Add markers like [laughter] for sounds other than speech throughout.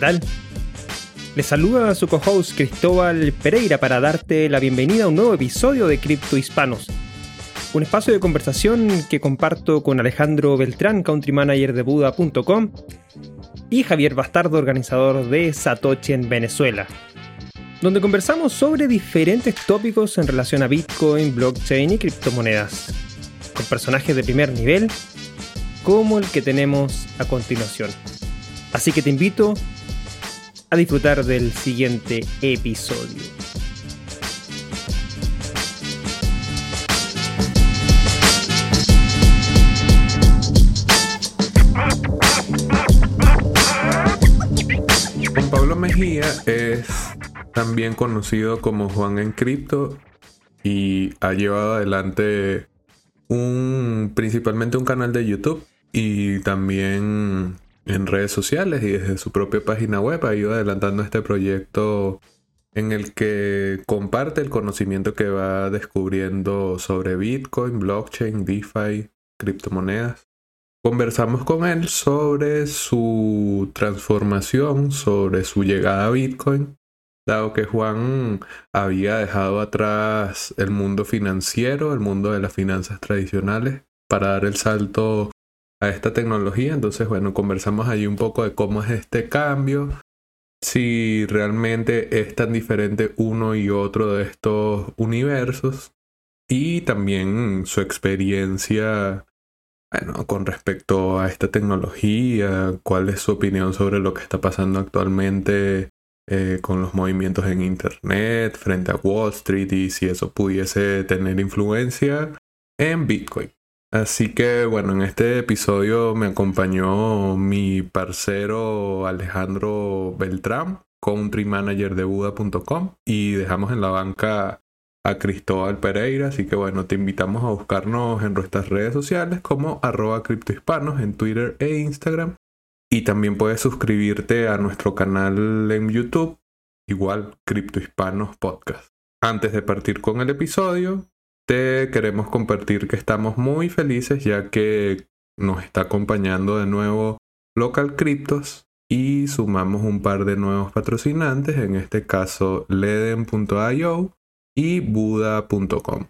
tal? Les saluda su co-host Cristóbal Pereira para darte la bienvenida a un nuevo episodio de Cripto Hispanos. Un espacio de conversación que comparto con Alejandro Beltrán, country manager de Buda.com, y Javier Bastardo, organizador de Satoshi en Venezuela, donde conversamos sobre diferentes tópicos en relación a Bitcoin, blockchain y criptomonedas, con personajes de primer nivel como el que tenemos a continuación. Así que te invito a disfrutar del siguiente episodio. Juan Pablo Mejía es también conocido como Juan en Cripto y ha llevado adelante un principalmente un canal de YouTube y también en redes sociales y desde su propia página web ha ido adelantando este proyecto en el que comparte el conocimiento que va descubriendo sobre Bitcoin, blockchain, DeFi, criptomonedas. Conversamos con él sobre su transformación, sobre su llegada a Bitcoin, dado que Juan había dejado atrás el mundo financiero, el mundo de las finanzas tradicionales, para dar el salto a esta tecnología. Entonces, bueno, conversamos allí un poco de cómo es este cambio, si realmente es tan diferente uno y otro de estos universos y también su experiencia, bueno, con respecto a esta tecnología, cuál es su opinión sobre lo que está pasando actualmente eh, con los movimientos en Internet frente a Wall Street y si eso pudiese tener influencia en Bitcoin. Así que bueno, en este episodio me acompañó mi parcero Alejandro Beltrán, country manager de Buda.com, y dejamos en la banca a Cristóbal Pereira. Así que bueno, te invitamos a buscarnos en nuestras redes sociales como arroba criptohispanos en Twitter e Instagram. Y también puedes suscribirte a nuestro canal en YouTube, igual Criptohispanos Podcast. Antes de partir con el episodio, queremos compartir que estamos muy felices ya que nos está acompañando de nuevo Local Cryptos y sumamos un par de nuevos patrocinantes, en este caso leden.io y buda.com.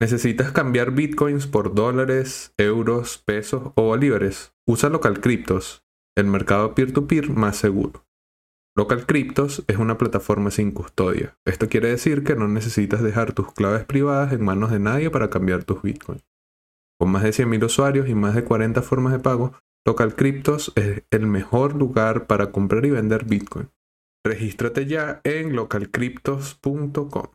¿Necesitas cambiar bitcoins por dólares, euros, pesos o bolívares? Usa Local Cryptos, el mercado peer-to-peer -peer más seguro. Local Cryptos es una plataforma sin custodia. Esto quiere decir que no necesitas dejar tus claves privadas en manos de nadie para cambiar tus bitcoins. Con más de 100.000 usuarios y más de 40 formas de pago, Local Cryptos es el mejor lugar para comprar y vender bitcoin. Regístrate ya en localcryptos.com.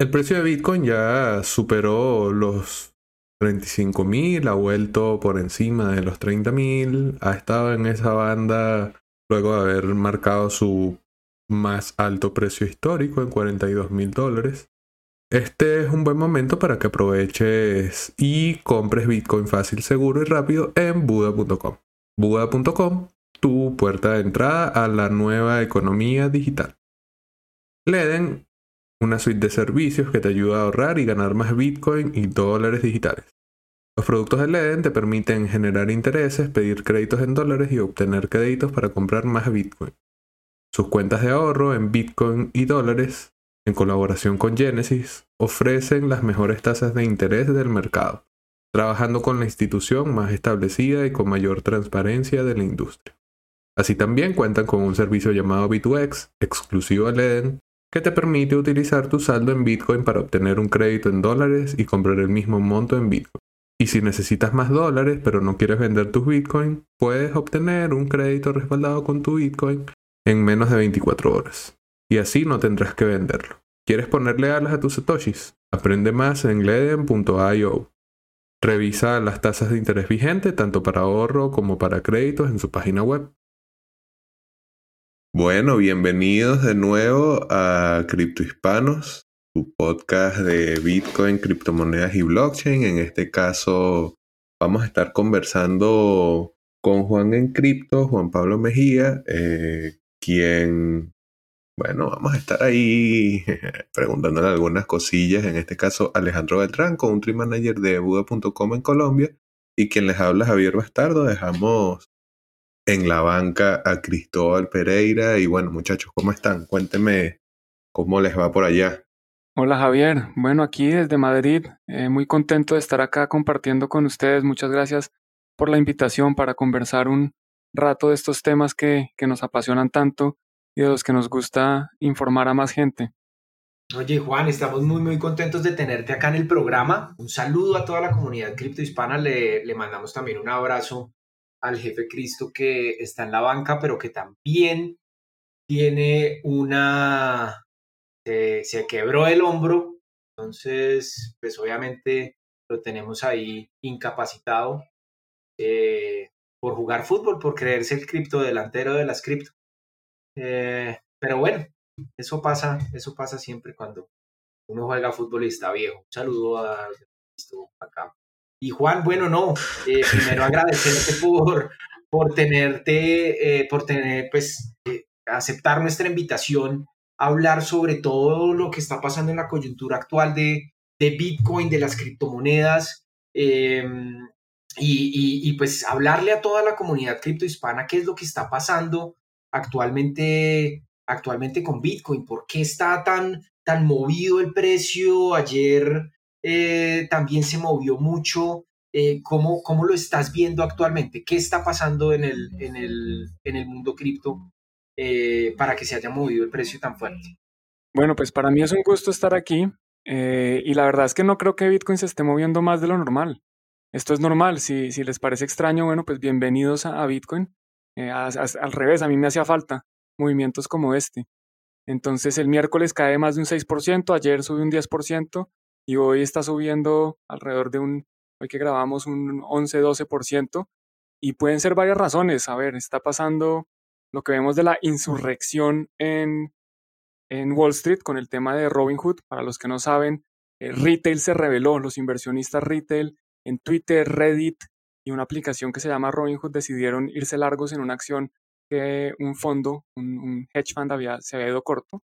El precio de bitcoin ya superó los 35.000, ha vuelto por encima de los 30.000, ha estado en esa banda luego de haber marcado su más alto precio histórico en 42 mil dólares. Este es un buen momento para que aproveches y compres Bitcoin fácil, seguro y rápido en Buda.com. Buda.com, tu puerta de entrada a la nueva economía digital. Leden, una suite de servicios que te ayuda a ahorrar y ganar más Bitcoin y dólares digitales. Los productos de Leden te permiten generar intereses, pedir créditos en dólares y obtener créditos para comprar más Bitcoin. Sus cuentas de ahorro en Bitcoin y dólares, en colaboración con Genesis, ofrecen las mejores tasas de interés del mercado, trabajando con la institución más establecida y con mayor transparencia de la industria. Así también cuentan con un servicio llamado B2X, exclusivo a Leden, que te permite utilizar tu saldo en Bitcoin para obtener un crédito en dólares y comprar el mismo monto en Bitcoin. Y si necesitas más dólares pero no quieres vender tus Bitcoin, puedes obtener un crédito respaldado con tu Bitcoin en menos de 24 horas. Y así no tendrás que venderlo. ¿Quieres ponerle alas a tus satoshis? Aprende más en leden.io. Revisa las tasas de interés vigentes tanto para ahorro como para créditos en su página web. Bueno, bienvenidos de nuevo a Cripto Hispanos podcast de Bitcoin, criptomonedas y blockchain. En este caso vamos a estar conversando con Juan en Cripto, Juan Pablo Mejía, eh, quien, bueno, vamos a estar ahí [laughs] preguntándole algunas cosillas. En este caso Alejandro Beltrán, country manager de Buda.com en Colombia. Y quien les habla Javier Bastardo. Dejamos en la banca a Cristóbal Pereira. Y bueno, muchachos, ¿cómo están? Cuéntenme cómo les va por allá. Hola Javier, bueno aquí desde Madrid, eh, muy contento de estar acá compartiendo con ustedes. Muchas gracias por la invitación para conversar un rato de estos temas que, que nos apasionan tanto y de los que nos gusta informar a más gente. Oye Juan, estamos muy muy contentos de tenerte acá en el programa. Un saludo a toda la comunidad criptohispana. Le, le mandamos también un abrazo al jefe Cristo que está en la banca, pero que también tiene una... se quebró el hombro, entonces pues obviamente lo tenemos ahí incapacitado eh, por jugar fútbol, por creerse el cripto delantero de las cripto. Eh, pero bueno, eso pasa, eso pasa siempre cuando uno juega fútbol y está viejo. Un saludo a acá. Y Juan, bueno, no, eh, primero agradecerte por, por tenerte, eh, por tener, pues, eh, aceptar nuestra invitación hablar sobre todo lo que está pasando en la coyuntura actual de, de Bitcoin, de las criptomonedas, y, y, pues hablarle a toda la comunidad criptohispana qué es lo que está pasando actualmente actualmente con Bitcoin? ¿Por qué está tan, tan movido el precio? Ayer eh, también se movió mucho. Eh, ¿cómo, ¿cómo, lo estás viendo actualmente? ¿Qué está pasando en el, en el, en el mundo cripto eh, para que se haya movido el precio tan fuerte? Bueno, pues para mí es un gusto estar aquí y la verdad es que no creo que Bitcoin se esté moviendo más de lo normal. Esto es normal, si, si les parece extraño, bueno, pues bienvenidos a, Bitcoin. al revés, a mí me hacía falta movimientos como este. Entonces el miércoles cae más de un 6%, ayer subió un 10% y hoy está subiendo alrededor de un, hoy que grabamos un 11-12% y pueden ser varias razones. A ver, está pasando lo que vemos de la insurrección en, en Wall Street con el tema de Robinhood. Para los que no saben, el retail se reveló, los inversionistas retail en Twitter, Reddit y una aplicación que se llama Robinhood decidieron irse largos en una acción que un fondo, un, hedge fund había, se había ido corto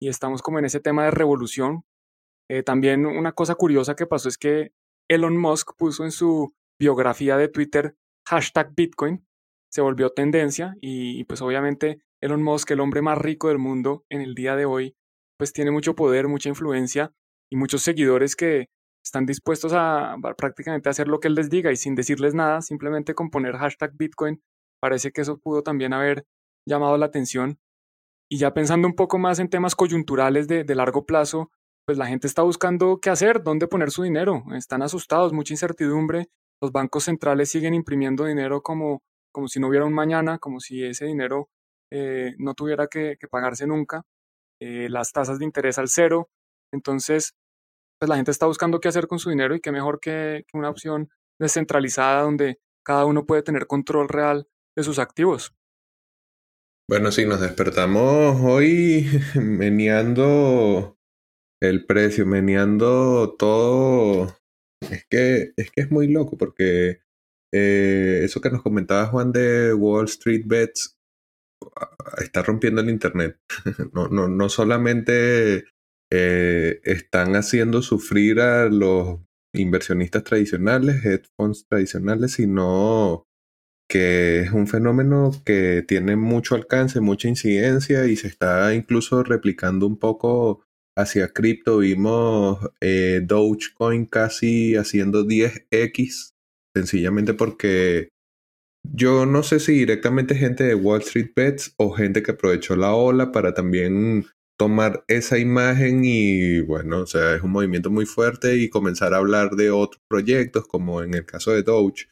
y estamos como en ese tema de revolución. Eh, también una cosa curiosa que pasó es que Elon Musk puso en su biografía de Twitter hashtag Bitcoin, se volvió tendencia y, pues obviamente Elon Musk, el hombre más rico del mundo en el día de hoy, pues tiene mucho poder, mucha influencia y muchos seguidores que están dispuestos a, a prácticamente hacer lo que él les diga y sin decirles nada, simplemente con poner hashtag Bitcoin Parece que eso pudo también haber llamado la atención. Y ya pensando un poco más en temas coyunturales de, largo plazo, pues la gente está buscando qué hacer, dónde poner su dinero. Están asustados, mucha incertidumbre. Los bancos centrales siguen imprimiendo dinero como, como si no hubiera un mañana, como si ese dinero eh, no tuviera que, pagarse nunca. Eh, las tasas de interés al cero. Entonces, pues la gente está buscando qué hacer con su dinero y qué mejor que una opción descentralizada donde cada uno puede tener control real de sus activos. Bueno, sí, nos despertamos hoy [laughs] meneando el precio, meneando todo. Es que es, que es muy loco porque eh, eso que nos comentaba Juan de Wall Street Bets está rompiendo el Internet. [laughs] no, no, no solamente eh, están haciendo sufrir a los inversionistas tradicionales, funds tradicionales, sino que es un fenómeno que tiene mucho alcance, mucha incidencia y se está incluso replicando un poco hacia cripto. Vimos eh, Dogecoin casi haciendo 10x, sencillamente porque yo no sé si directamente gente de Wall Street Bets o gente que aprovechó la ola para también tomar esa imagen y bueno, o sea, es un movimiento muy fuerte y comenzar a hablar de otros proyectos como en el caso de Doge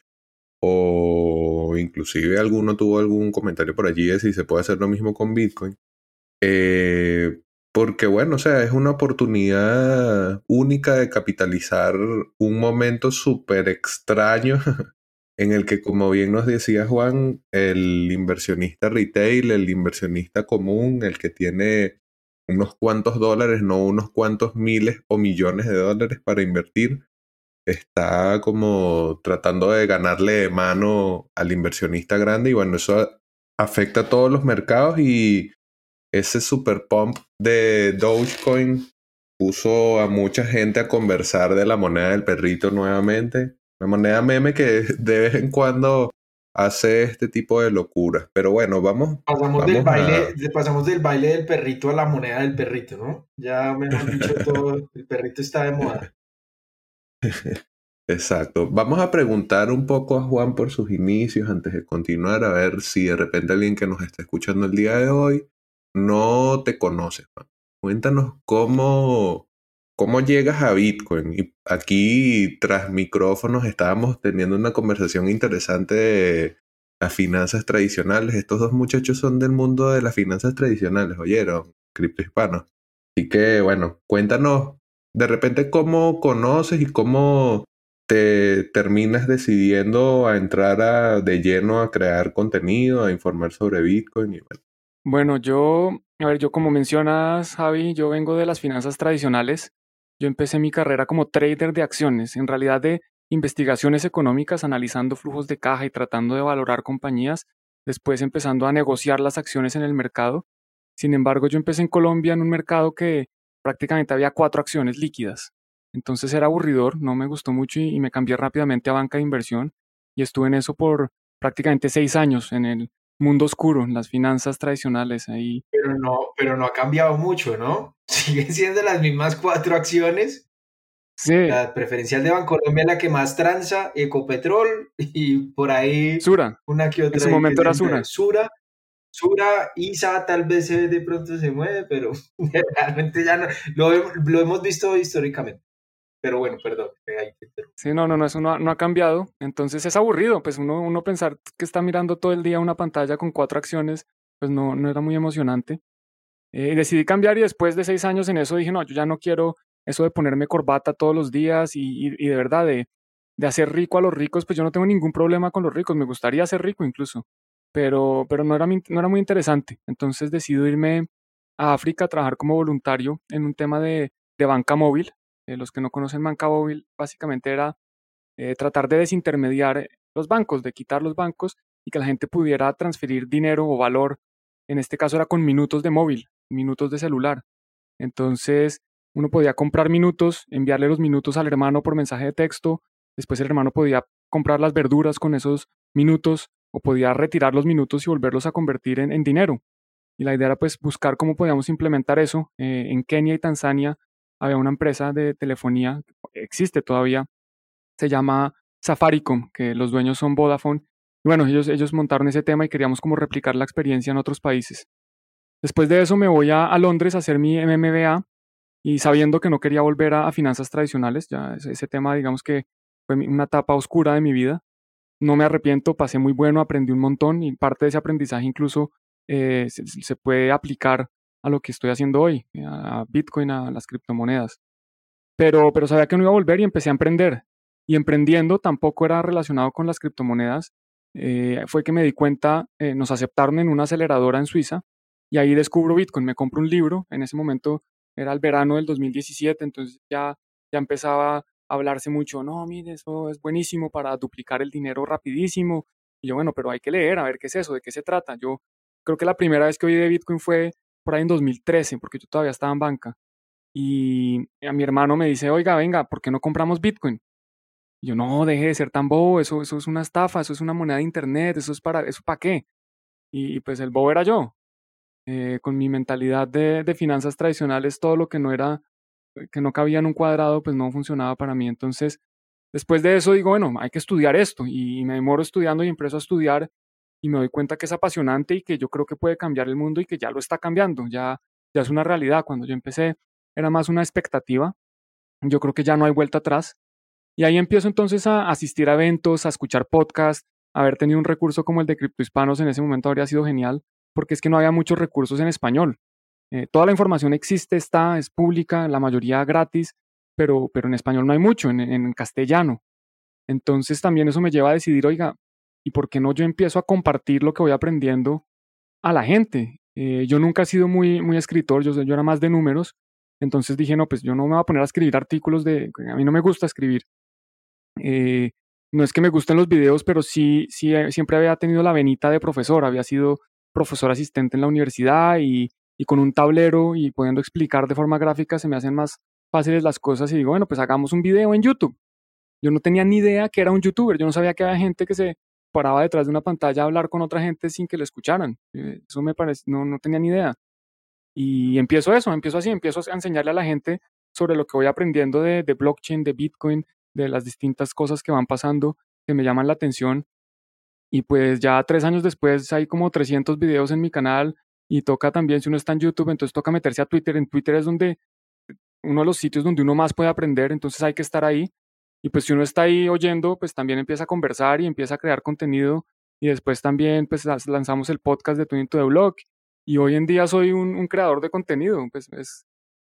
o inclusive alguno tuvo algún comentario por allí de si se puede hacer lo mismo con Bitcoin. Eh, porque bueno, o sea, es una oportunidad única de capitalizar un momento súper extraño [laughs] en el que, como bien nos decía Juan, el inversionista retail, el inversionista común, el que tiene unos cuantos dólares, no unos cuantos miles o millones de dólares para invertir, está como tratando de ganarle de mano al inversionista grande y bueno, eso afecta a todos los mercados y ese super pump de Dogecoin puso a mucha gente a conversar de la moneda del perrito nuevamente. Una moneda meme que [laughs] de vez en cuando hace este tipo de locuras. Pero bueno, vamos. Pasamos, del, baile, pasamos del baile del perrito a la moneda del perrito, ¿no? Ya me han dicho [laughs] todo, el perrito está de moda. [laughs] Exacto. Vamos a preguntar un poco a Juan por sus inicios antes de continuar, a ver si de repente alguien que nos está escuchando el día de hoy no te conoce. Cuéntanos cómo, cómo llegas a Bitcoin. Y aquí, tras micrófonos, estábamos teniendo una conversación interesante de las finanzas tradicionales. Estos dos muchachos son del mundo de las finanzas tradicionales, oyeron, criptohispanos. Así que, bueno, cuéntanos de repente cómo conoces y cómo te terminas decidiendo a entrar de lleno a crear contenido, a informar sobre Bitcoin y bueno. Bueno, yo, a ver, yo como mencionas, Javi, yo vengo de las finanzas tradicionales. Yo empecé mi carrera como trader de acciones, en realidad de investigaciones económicas, analizando flujos de caja y tratando de valorar compañías, después empezando a negociar las acciones en el mercado. Sin embargo, yo empecé en Colombia en un mercado que prácticamente había cuatro acciones líquidas. Entonces era aburridor, no me gustó mucho y, me cambié rápidamente a banca de inversión y estuve en eso por prácticamente seis años en el mundo oscuro, en las finanzas tradicionales ahí. Pero no, pero no ha cambiado mucho, ¿no? [laughs] Siguen siendo las mismas cuatro acciones. Sí. La preferencial de Bancolombia la que más transa, Ecopetrol y por ahí Sura. una que otra. En su momento era Sura. Sura. Sura, Isa tal vez de pronto se mueve, pero [laughs] realmente ya no, lo hemos visto históricamente. Pero bueno, perdón. Sí, no, no, no, eso no ha, cambiado. Entonces es aburrido, pues uno, uno pensar que está mirando todo el día una pantalla con cuatro acciones, pues no, no era muy emocionante. Eh, decidí cambiar y después de seis años en eso dije, no, yo ya no quiero eso de ponerme corbata todos los días y, y, de verdad de, de, hacer rico a los ricos, pues yo no tengo ningún problema con los ricos, me gustaría ser rico incluso, pero, pero no, era, no era muy interesante. Entonces decidí irme a África a trabajar como voluntario en un tema de, de banca móvil, eh, los que no conocen banca móvil, básicamente era eh, tratar de desintermediar eh, los bancos, de quitar los bancos y que la gente pudiera transferir dinero o valor. En este caso era con minutos de móvil, minutos de celular. Entonces uno podía comprar minutos, enviarle los minutos al hermano por mensaje de texto, después el hermano podía comprar las verduras con esos minutos o podía retirar los minutos y volverlos a convertir en, dinero. Y la idea era pues buscar cómo podíamos implementar eso. en Kenia y Tanzania había una empresa de telefonía, existe todavía, se llama Safaricom, que los dueños son Vodafone. Y bueno, ellos, ellos montaron ese tema y queríamos como replicar la experiencia en otros países. Después de eso me voy a, Londres a hacer mi MMBA y sabiendo que no quería volver a, finanzas tradicionales, ya ese, tema digamos que fue una etapa oscura de mi vida. No me arrepiento, pasé muy bueno, aprendí un montón y parte de ese aprendizaje incluso eh, se, puede aplicar a lo que estoy haciendo hoy, a Bitcoin, a las criptomonedas. Pero, pero sabía que no iba a volver y empecé a emprender. Y emprendiendo tampoco era relacionado con las criptomonedas. Eh, fue que me di cuenta, eh, nos aceptaron en una aceleradora en Suiza y ahí descubro Bitcoin. Me compro un libro, en ese momento era el verano del 2017, entonces ya, ya empezaba a hablarse mucho, no, mire, eso es buenísimo para duplicar el dinero rapidísimo. Y yo, bueno, pero hay que leer, a ver qué es eso, de qué se trata. Yo creo que la primera vez que oí de Bitcoin fue por ahí en 2013, porque yo todavía estaba en banca. Y a mi hermano me dice, oiga, venga, ¿por qué no compramos Bitcoin? Y yo, no, deje de ser tan bobo, eso, eso es una estafa, eso es una moneda de internet, eso es para, ¿eso para qué? Y, pues el bobo era yo. Eh, con mi mentalidad de, finanzas tradicionales, todo lo que no era, que no cabía en un cuadrado, pues no funcionaba para mí. Entonces, después de eso digo, bueno, hay que estudiar esto. Y me demoro estudiando y empiezo a estudiar y me doy cuenta que es apasionante y que yo creo que puede cambiar el mundo y que ya lo está cambiando, ya, ya es una realidad. Cuando yo empecé era más una expectativa, yo creo que ya no hay vuelta atrás. Y ahí empiezo entonces a asistir a eventos, a escuchar podcasts, haber tenido un recurso como el de Hispanos en ese momento habría sido genial, porque es que no había muchos recursos en español. Eh, toda la información existe, está, es pública, la mayoría gratis, pero, pero en español no hay mucho, en castellano. Entonces también eso me lleva a decidir, oiga, ¿Y por qué no yo empiezo a compartir lo que voy aprendiendo a la gente? Eh, yo nunca he sido muy, muy escritor, yo, yo era más de números, entonces dije, no, pues yo no me voy a poner a escribir artículos de... A mí no me gusta escribir. Eh, no es que me gusten los videos, pero sí, sí, eh, siempre había tenido la venita de profesor, había sido profesor asistente en la universidad y, y con un tablero y pudiendo explicar de forma gráfica se me hacen más fáciles las cosas y digo, bueno, pues hagamos un video en YouTube. Yo no tenía ni idea que era un youtuber, yo no sabía que había gente que se paraba detrás de una pantalla a hablar con otra gente sin que le escucharan. Eh, eso me parece, no, no tenía ni idea. Y empiezo eso, empiezo así, empiezo a enseñarle a la gente sobre lo que voy aprendiendo de, de blockchain, de Bitcoin, de las distintas cosas que van pasando que me llaman la atención. Y pues ya tres años después hay como 300 videos en mi canal y toca también, si uno está en YouTube, entonces toca meterse a Twitter. En Twitter es donde uno de los sitios donde uno más puede aprender, entonces hay que estar ahí. Y pues si uno está ahí oyendo, pues también empieza a conversar y empieza a crear contenido. Y después también pues lanzamos el podcast de Twin to the Blog. Y hoy en día soy un, creador de contenido. Pues es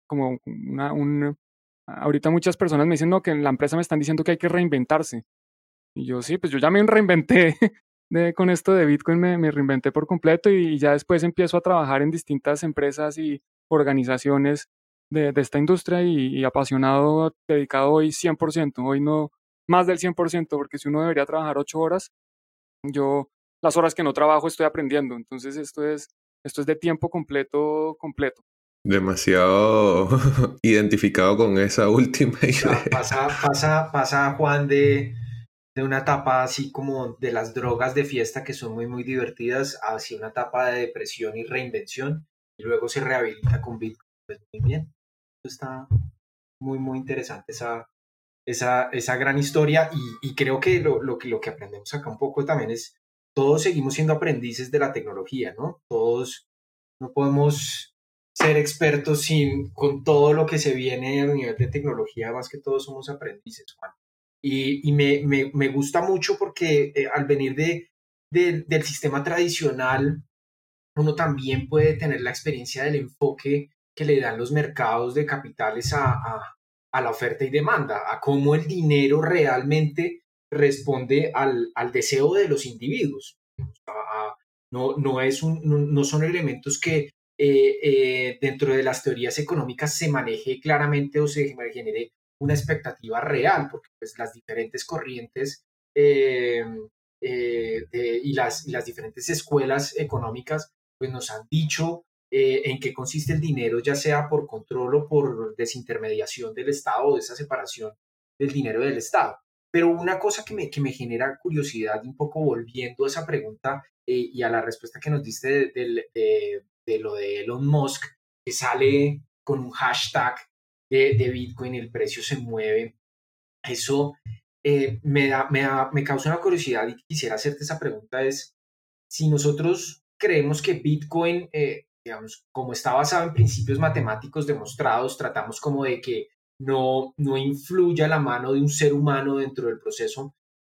como una, un... Ahorita muchas personas me dicen, no, que en la empresa me están diciendo que hay que reinventarse. Y yo sí, pues yo ya me reinventé [laughs] de, con esto de Bitcoin, me, me reinventé por completo y, ya después empiezo a trabajar en distintas empresas y organizaciones de, esta industria y, apasionado, dedicado hoy 100%, hoy no más del 100%, porque si uno debería trabajar 8 horas, yo las horas que no trabajo estoy aprendiendo, entonces esto es, esto es de tiempo completo, completo. Demasiado [laughs] identificado con esa [laughs] última idea. Pasa, pasa, pasa Juan de, de una etapa así como de las drogas de fiesta que son muy, muy divertidas hacia una etapa de depresión y reinvención y luego se rehabilita con Bitcoin. Pues muy bien está muy, muy interesante esa, esa, esa gran historia y, creo que lo, lo, lo que aprendemos acá un poco también es, todos seguimos siendo aprendices de la tecnología, ¿no? Todos no podemos ser expertos sin, con todo lo que se viene a nivel de tecnología, más que todos somos aprendices, Juan. Y, me, me, me, gusta mucho porque eh, al venir de, del sistema tradicional, uno también puede tener la experiencia del enfoque que le dan los mercados de capitales a, la oferta y demanda, a cómo el dinero realmente responde al, deseo de los individuos. no, no, es un, no, son elementos que eh, eh, dentro de las teorías económicas se maneje claramente o se genere una expectativa real, porque pues, las diferentes corrientes eh, y, las, las diferentes escuelas económicas pues, nos han dicho eh, en qué consiste el dinero, ya sea por control o por desintermediación del Estado o de esa separación del dinero del Estado. Pero una cosa que me, que me genera curiosidad, un poco volviendo a esa pregunta eh, y a la respuesta que nos diste de, lo de Elon Musk, que sale con un hashtag de, Bitcoin, el precio se mueve, eso eh, me, da, me, me causa una curiosidad y quisiera hacerte esa pregunta es, si nosotros creemos que Bitcoin como está basado en principios matemáticos demostrados, tratamos como de que no, no influya la mano de un ser humano dentro del proceso.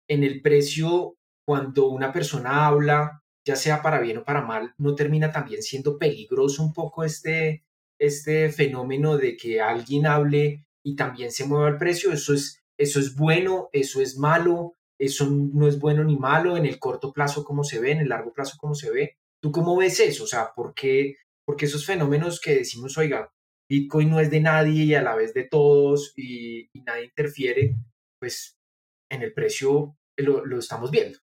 En el precio, cuando una persona habla, ya sea para bien o para mal, no termina también siendo peligroso un poco este, este fenómeno de que alguien hable y también se mueva el precio. Eso es, eso es bueno, eso es malo, eso no es bueno ni malo en el corto plazo como se ve, en el largo plazo como se ve. ¿Tú cómo ves eso? O sea, ¿por qué, porque esos fenómenos que decimos, oiga, Bitcoin no es de nadie y a la vez de todos y, nadie interfiere, pues en el precio lo, lo, estamos viendo.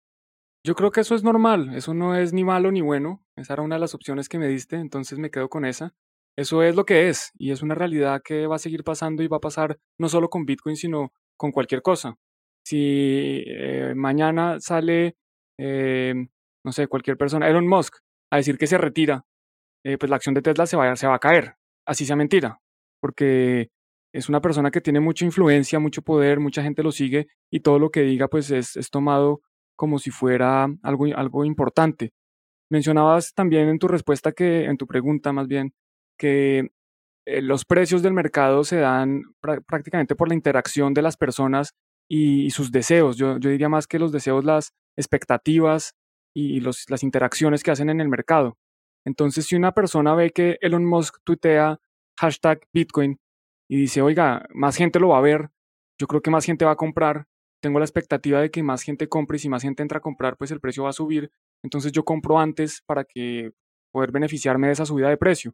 Yo creo que eso es normal, eso no es ni malo ni bueno, esa era una de las opciones que me diste, entonces me quedo con esa. Eso es lo que es y es una realidad que va a seguir pasando y va a pasar no solo con Bitcoin, sino con cualquier cosa. Si eh, mañana sale, eh, no sé, cualquier persona, Elon Musk, a decir que se retira, eh, pues la acción de Tesla se va, se va a caer, así sea mentira, porque es una persona que tiene mucha influencia, mucho poder, mucha gente lo sigue y todo lo que diga pues es, es tomado como si fuera algo, algo importante. Mencionabas también en tu respuesta que, en tu pregunta más bien, que eh, los precios del mercado se dan prácticamente por la interacción de las personas y, sus deseos. Yo, yo, diría más que los deseos, las expectativas y los, las interacciones que hacen en el mercado. Entonces, si una persona ve que Elon Musk tuitea hashtag Bitcoin y dice, oiga, más gente lo va a ver, yo creo que más gente va a comprar, tengo la expectativa de que más gente compre y si más gente entra a comprar, pues el precio va a subir, entonces yo compro antes para que poder beneficiarme de esa subida de precio.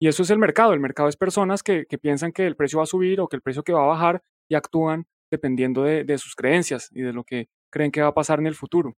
Y eso es el mercado, el mercado es personas que, piensan que el precio va a subir o que el precio que va a bajar y actúan dependiendo de, de sus creencias y de lo que creen que va a pasar en el futuro.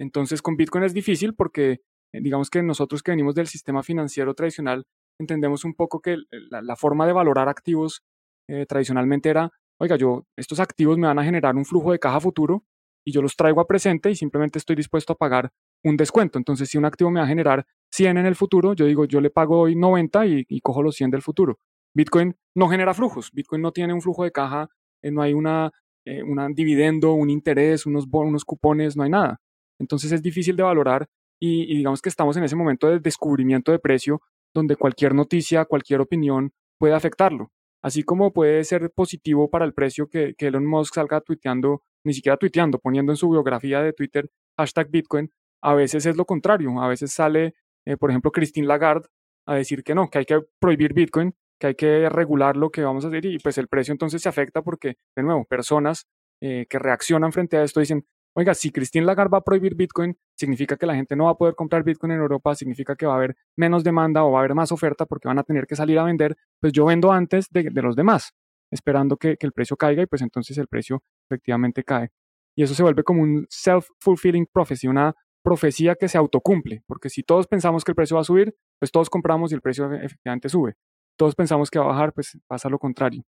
Entonces con Bitcoin es difícil porque eh, digamos que nosotros que venimos del sistema financiero tradicional, entendemos un poco que la, forma de valorar activos eh, tradicionalmente era, oiga, yo, estos activos me van a generar un flujo de caja futuro y yo los traigo a presente y simplemente estoy dispuesto a pagar un descuento. Entonces, si un activo me va a generar 100 en el futuro, yo digo, yo le pago hoy 90 y, cojo los 100 del futuro. Bitcoin no genera flujos, Bitcoin no tiene un flujo de caja, eh, no hay una, eh, dividendo, un interés, unos, unos cupones, no hay nada. Entonces es difícil de valorar y, digamos que estamos en ese momento de descubrimiento de precio donde cualquier noticia, cualquier opinión puede afectarlo. Así como puede ser positivo para el precio que, Elon Musk salga tuiteando, ni siquiera tuiteando, poniendo en su biografía de Twitter hashtag Bitcoin, a veces es lo contrario. A veces sale, eh, por ejemplo, Christine Lagarde a decir que no, que hay que prohibir Bitcoin, que hay que regular lo que vamos a hacer y pues el precio entonces se afecta porque, de nuevo, personas eh, que reaccionan frente a esto dicen, oiga, si Christine Lagarde va a prohibir Bitcoin, significa que la gente no va a poder comprar Bitcoin en Europa, significa que va a haber menos demanda o va a haber más oferta porque van a tener que salir a vender, pues yo vendo antes de, los demás, esperando que, el precio caiga y pues entonces el precio efectivamente cae. Y eso se vuelve como un self-fulfilling prophecy, una profecía que se autocumple, porque si todos pensamos que el precio va a subir, pues todos compramos y el precio efectivamente sube. Todos pensamos que va a bajar, pues pasa lo contrario.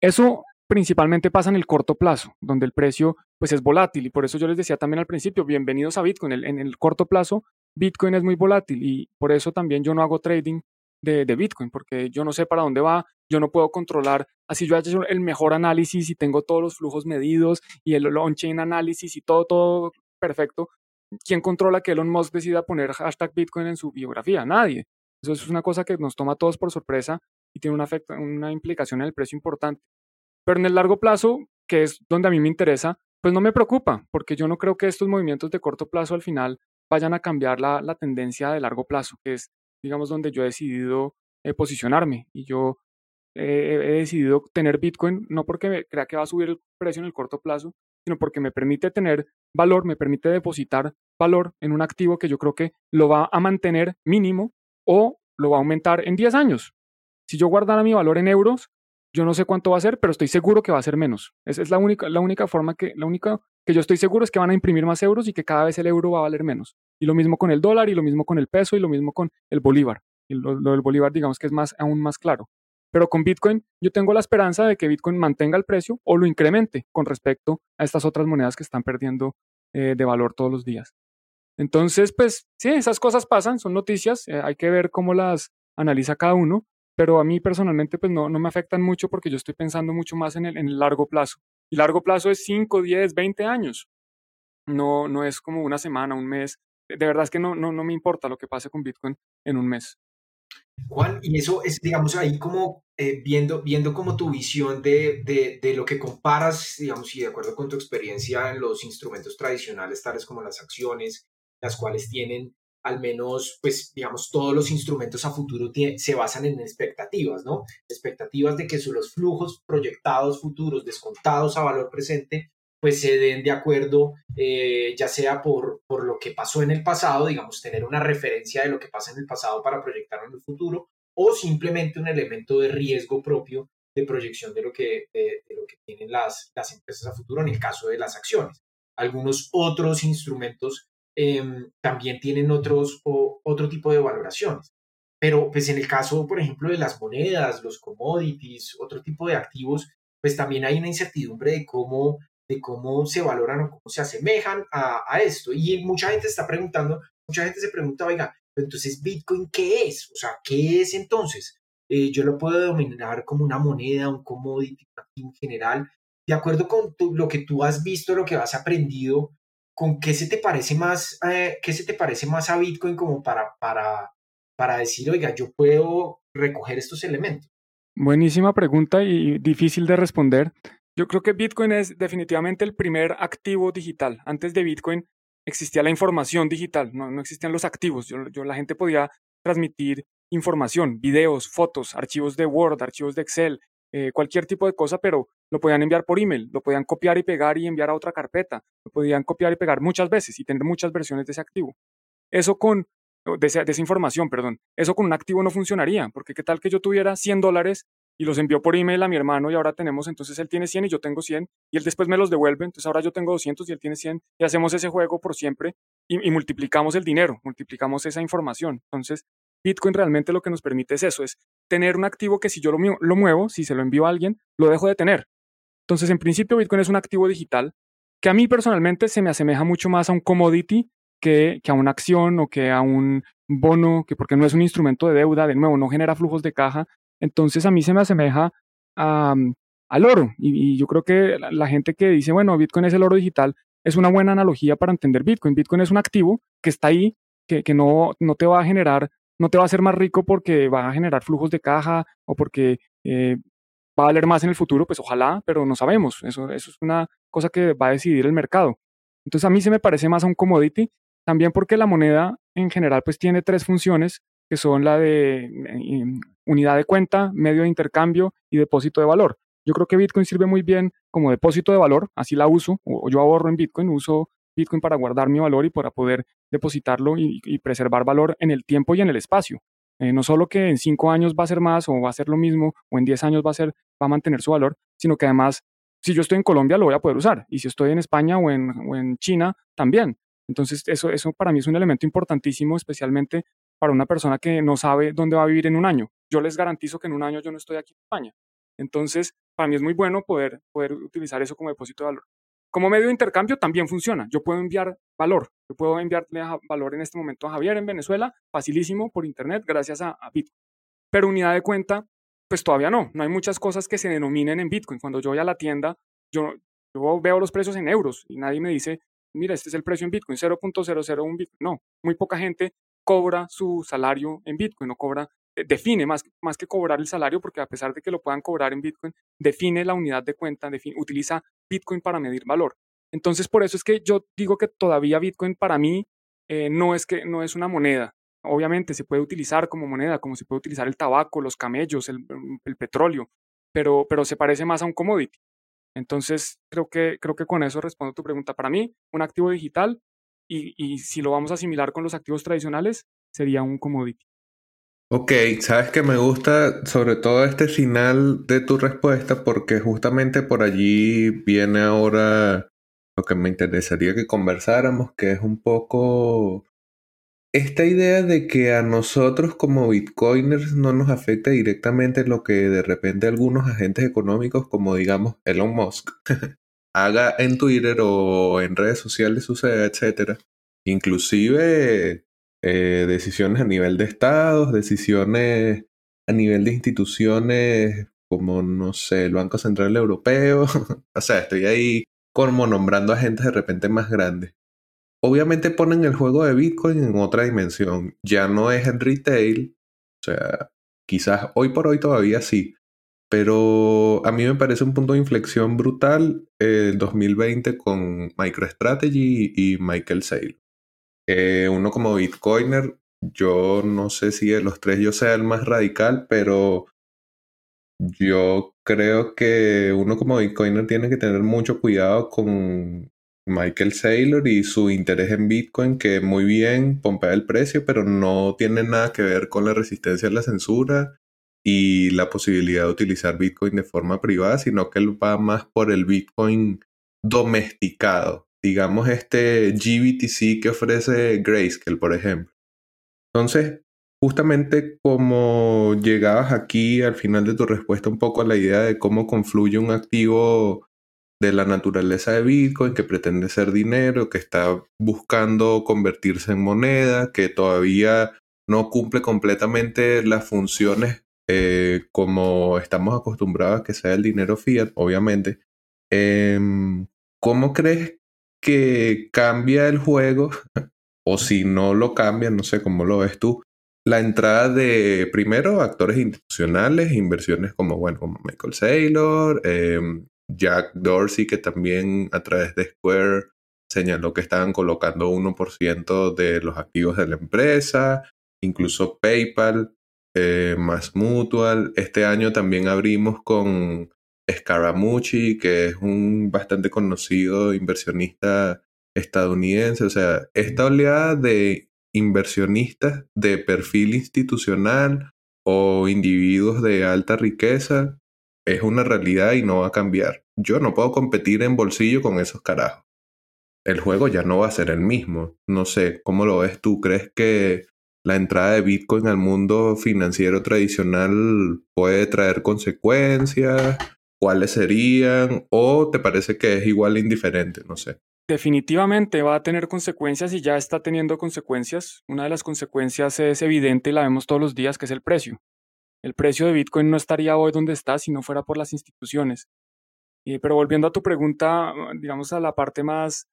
Eso principalmente pasa en el corto plazo, donde el precio pues es volátil y por eso yo les decía también al principio, bienvenidos a Bitcoin, en el corto plazo Bitcoin es muy volátil y por eso también yo no hago trading de, Bitcoin, porque yo no sé para dónde va, yo no puedo controlar, así yo hecho el mejor análisis y tengo todos los flujos medidos y el on-chain análisis y todo, todo perfecto, ¿quién controla que Elon Musk decida poner hashtag Bitcoin en su biografía? Nadie. Eso es una cosa que nos toma a todos por sorpresa y tiene una implicación en el precio importante. Pero en el largo plazo, que es donde a mí me interesa, pues no me preocupa, porque yo no creo que estos movimientos de corto plazo al final vayan a cambiar la, tendencia de largo plazo, que es, digamos, donde yo he decidido eh, posicionarme. Y yo eh, he decidido tener Bitcoin no porque crea que va a subir el precio en el corto plazo, sino porque me permite tener valor, me permite depositar valor en un activo que yo creo que lo va a mantener mínimo o lo va a aumentar en 10 años. Si yo guardara mi valor en euros, yo no sé cuánto va a ser, pero estoy seguro que va a ser menos. Esa es la única, la única forma que, la única que yo estoy seguro es que van a imprimir más euros y que cada vez el euro va a valer menos. Y lo mismo con el dólar, y lo mismo con el peso, y lo mismo con el bolívar. Y lo, del bolívar, digamos que es más, aún más claro. Pero con Bitcoin, yo tengo la esperanza de que Bitcoin mantenga el precio o lo incremente con respecto a estas otras monedas que están perdiendo eh, de valor todos los días. Entonces, pues sí, esas cosas pasan, son noticias, eh, hay que ver cómo las analiza cada uno, pero a mí personalmente pues no, no me afectan mucho porque yo estoy pensando mucho más en el, en el largo plazo. Y largo plazo es 5, 10, 20 años. No, no es como una semana, un mes. De verdad es que no, no, no me importa lo que pase con Bitcoin en un mes. Juan, y eso es, digamos, ahí como eh, viendo, viendo como tu visión de, de, de, lo que comparas, digamos, y de acuerdo con tu experiencia en los instrumentos tradicionales, tales como las acciones, las cuales tienen al menos, pues, digamos, todos los instrumentos a futuro se basan en expectativas, ¿no? Expectativas de que los flujos proyectados futuros descontados a valor presente, pues se den de acuerdo, eh, ya sea por, por lo que pasó en el pasado, digamos, tener una referencia de lo que pasa en el pasado para proyectarlo en el futuro, o simplemente un elemento de riesgo propio de proyección de lo que, de, lo que tienen las, las empresas a futuro en el caso de las acciones. Algunos otros instrumentos Em, también tienen otros, o, otro tipo de valoraciones. Pero pues en el caso, por ejemplo, de las monedas, los commodities, otro tipo de activos, pues también hay una incertidumbre de cómo, de cómo se valoran o cómo se asemejan a, esto. Y mucha gente está preguntando, mucha gente se pregunta, oiga, entonces Bitcoin, ¿qué es? O sea, ¿qué es entonces? Eh, yo lo puedo denominar como una moneda, un commodity en general. De acuerdo con lo que tú has visto, lo que has aprendido, ¿con qué se te parece más, eh, qué se te parece más a Bitcoin como para, para, para decir, oiga, yo puedo recoger estos elementos? Buenísima pregunta y difícil de responder. Yo creo que Bitcoin es definitivamente el primer activo digital. Antes de Bitcoin existía la información digital, no, no existían los activos. Yo, yo, la gente podía transmitir información, videos, fotos, archivos de Word, archivos de Excel, eh, cualquier tipo de cosa, pero lo podían enviar por email, lo podían copiar y pegar y enviar a otra carpeta, lo podían copiar y pegar muchas veces y tener muchas versiones de ese activo. Eso con, de esa, información, perdón, eso con un activo no funcionaría, porque qué tal que yo tuviera 100 dólares y los envió por email a mi hermano y ahora tenemos, entonces él tiene 100 y yo tengo 100 y él después me los devuelve, entonces ahora yo tengo 200 y él tiene 100 y hacemos ese juego por siempre y, y multiplicamos el dinero, multiplicamos esa información. Entonces, Bitcoin realmente lo que nos permite es eso, es tener un activo que si yo lo, lo muevo, si se lo envío a alguien, lo dejo de tener. Entonces, en principio, Bitcoin es un activo digital que a mí personalmente se me asemeja mucho más a un commodity que, que a una acción o que a un bono, que porque no es un instrumento de deuda, de nuevo, no genera flujos de caja. Entonces a mí se me asemeja al oro. Y, yo creo que la, gente que dice, bueno, Bitcoin es el oro digital, es una buena analogía para entender Bitcoin. Bitcoin es un activo que está ahí, que, que no, no te va a generar, no te va a hacer más rico porque va a generar flujos de caja o porque eh, va a valer más en el futuro, pues ojalá, pero no sabemos. Eso, es una cosa que va a decidir el mercado. Entonces a mí se me parece más a un commodity, también porque la moneda en general pues tiene tres funciones que son la de eh, unidad de cuenta, medio de intercambio y depósito de valor. Yo creo que Bitcoin sirve muy bien como depósito de valor, así la uso, o yo ahorro en Bitcoin, uso Bitcoin para guardar mi valor y para poder depositarlo y, preservar valor en el tiempo y en el espacio. Eh, no solo que en cinco años va a ser más o va a ser lo mismo o en diez años va a ser va a mantener su valor, sino que además si yo estoy en Colombia lo voy a poder usar y si estoy en España o en, o en China también. Entonces eso, eso para mí es un elemento importantísimo, especialmente para una persona que no sabe dónde va a vivir en un año. Yo les garantizo que en un año yo no estoy aquí en España. Entonces, para mí es muy bueno poder, poder utilizar eso como depósito de valor. Como medio de intercambio también funciona. Yo puedo enviar valor. Yo puedo enviarle valor en este momento a Javier en Venezuela, facilísimo por internet, gracias a, Bitcoin. Pero unidad de cuenta, pues todavía no. No hay muchas cosas que se denominen en Bitcoin. Cuando yo voy a la tienda, yo, veo los precios en euros y nadie me dice, mira, este es el precio en Bitcoin, 0.001 Bitcoin. No, muy poca gente cobra su salario en Bitcoin, no cobra eh, define más, más que cobrar el salario, porque a pesar de que lo puedan cobrar en Bitcoin, define la unidad de cuenta, utiliza Bitcoin para medir valor. Entonces, por eso es que yo digo que todavía Bitcoin para mí eh, no, es que, no es una moneda. Obviamente se puede utilizar como moneda, como se puede utilizar el tabaco, los camellos, el, el petróleo, pero, pero se parece más a un commodity. Entonces, creo que, creo que con eso respondo tu pregunta. Para mí, un activo digital, y, y si lo vamos a asimilar con los activos tradicionales, sería un commodity. Ok, sabes que me gusta sobre todo este final de tu respuesta porque justamente por allí viene ahora lo que me interesaría que conversáramos, que es un poco esta idea de que a nosotros como bitcoiners no nos afecta directamente lo que de repente algunos agentes económicos como digamos Elon Musk [laughs] haga en Twitter o en redes sociales suceda, etcétera. Inclusive eh, decisiones a nivel de estados, decisiones a nivel de instituciones como, no sé, el Banco Central Europeo. [laughs] o sea, estoy ahí como nombrando agentes de repente más grandes. Obviamente ponen el juego de Bitcoin en otra dimensión. Ya no es en retail. O sea, quizás hoy por hoy todavía sí. Pero a mí me parece un punto de inflexión brutal el 2020 con MicroStrategy y Michael Saylor. Eh, uno como Bitcoiner, yo no sé si de los tres yo sea el más radical, pero yo creo que uno como Bitcoiner tiene que tener mucho cuidado con Michael Saylor y su interés en Bitcoin, que muy bien pompea el precio, pero no tiene nada que ver con la resistencia a la censura y la posibilidad de utilizar Bitcoin de forma privada, sino que él va más por el Bitcoin domesticado digamos, este GBTC que ofrece Grayscale, por ejemplo. Entonces, justamente como llegabas aquí al final de tu respuesta un poco a la idea de cómo confluye un activo de la naturaleza de Bitcoin que pretende ser dinero, que está buscando convertirse en moneda, que todavía no cumple completamente las funciones eh, como estamos acostumbrados a que sea el dinero fiat, obviamente. Em, ¿Cómo crees que cambia el juego, [laughs] o si no lo cambia, no sé cómo lo ves tú, la entrada de, primero, actores institucionales, inversiones como, bueno, como Michael Saylor, em, Jack Dorsey, que también a través de Square señaló que estaban colocando 1% de los activos de la empresa, incluso PayPal, eh, más Mutual. Este año también abrimos con Scaramucci, que es un bastante conocido inversionista estadounidense. O sea, esta oleada de inversionistas de perfil institucional o individuos de alta riqueza es una realidad y no va a cambiar. Yo no puedo competir en bolsillo con esos carajos. El juego ya no va a ser el mismo. No sé, ¿cómo lo ves tú? ¿Crees que la entrada de Bitcoin al mundo financiero tradicional puede traer consecuencias? Cuáles serían o te parece que es igual indiferente, no sé. Definitivamente va a tener consecuencias y ya está teniendo consecuencias. Una de las consecuencias es evidente y la vemos todos los días, que es el precio. El precio de Bitcoin no estaría hoy donde está si no fuera por las instituciones. pero volviendo a tu pregunta, digamos a la parte más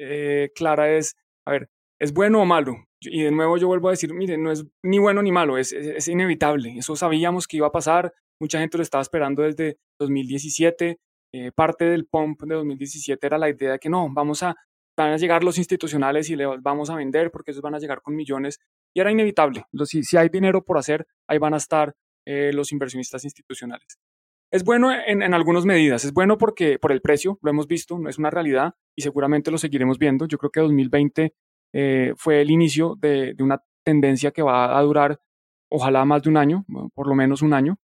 eh, clara es, a ver, ¿es bueno o malo? Y de nuevo yo vuelvo a decir, mire, no es ni bueno ni malo, es, es inevitable. Eso sabíamos que iba a pasar, mucha gente lo estaba esperando desde 2017, eh, parte del pump de 2017 era la idea de que no, vamos a, van a llegar los institucionales y le vamos a vender porque ellos van a llegar con millones. Y era inevitable. Si, si hay dinero por hacer, ahí van a estar eh, los inversionistas institucionales. Es bueno en, en, algunas medidas. Es bueno porque por el precio, lo hemos visto, no es una realidad y seguramente lo seguiremos viendo. Yo creo que 2020 eh, fue el inicio de, de una tendencia que va a durar ojalá más de un año, por lo menos un año.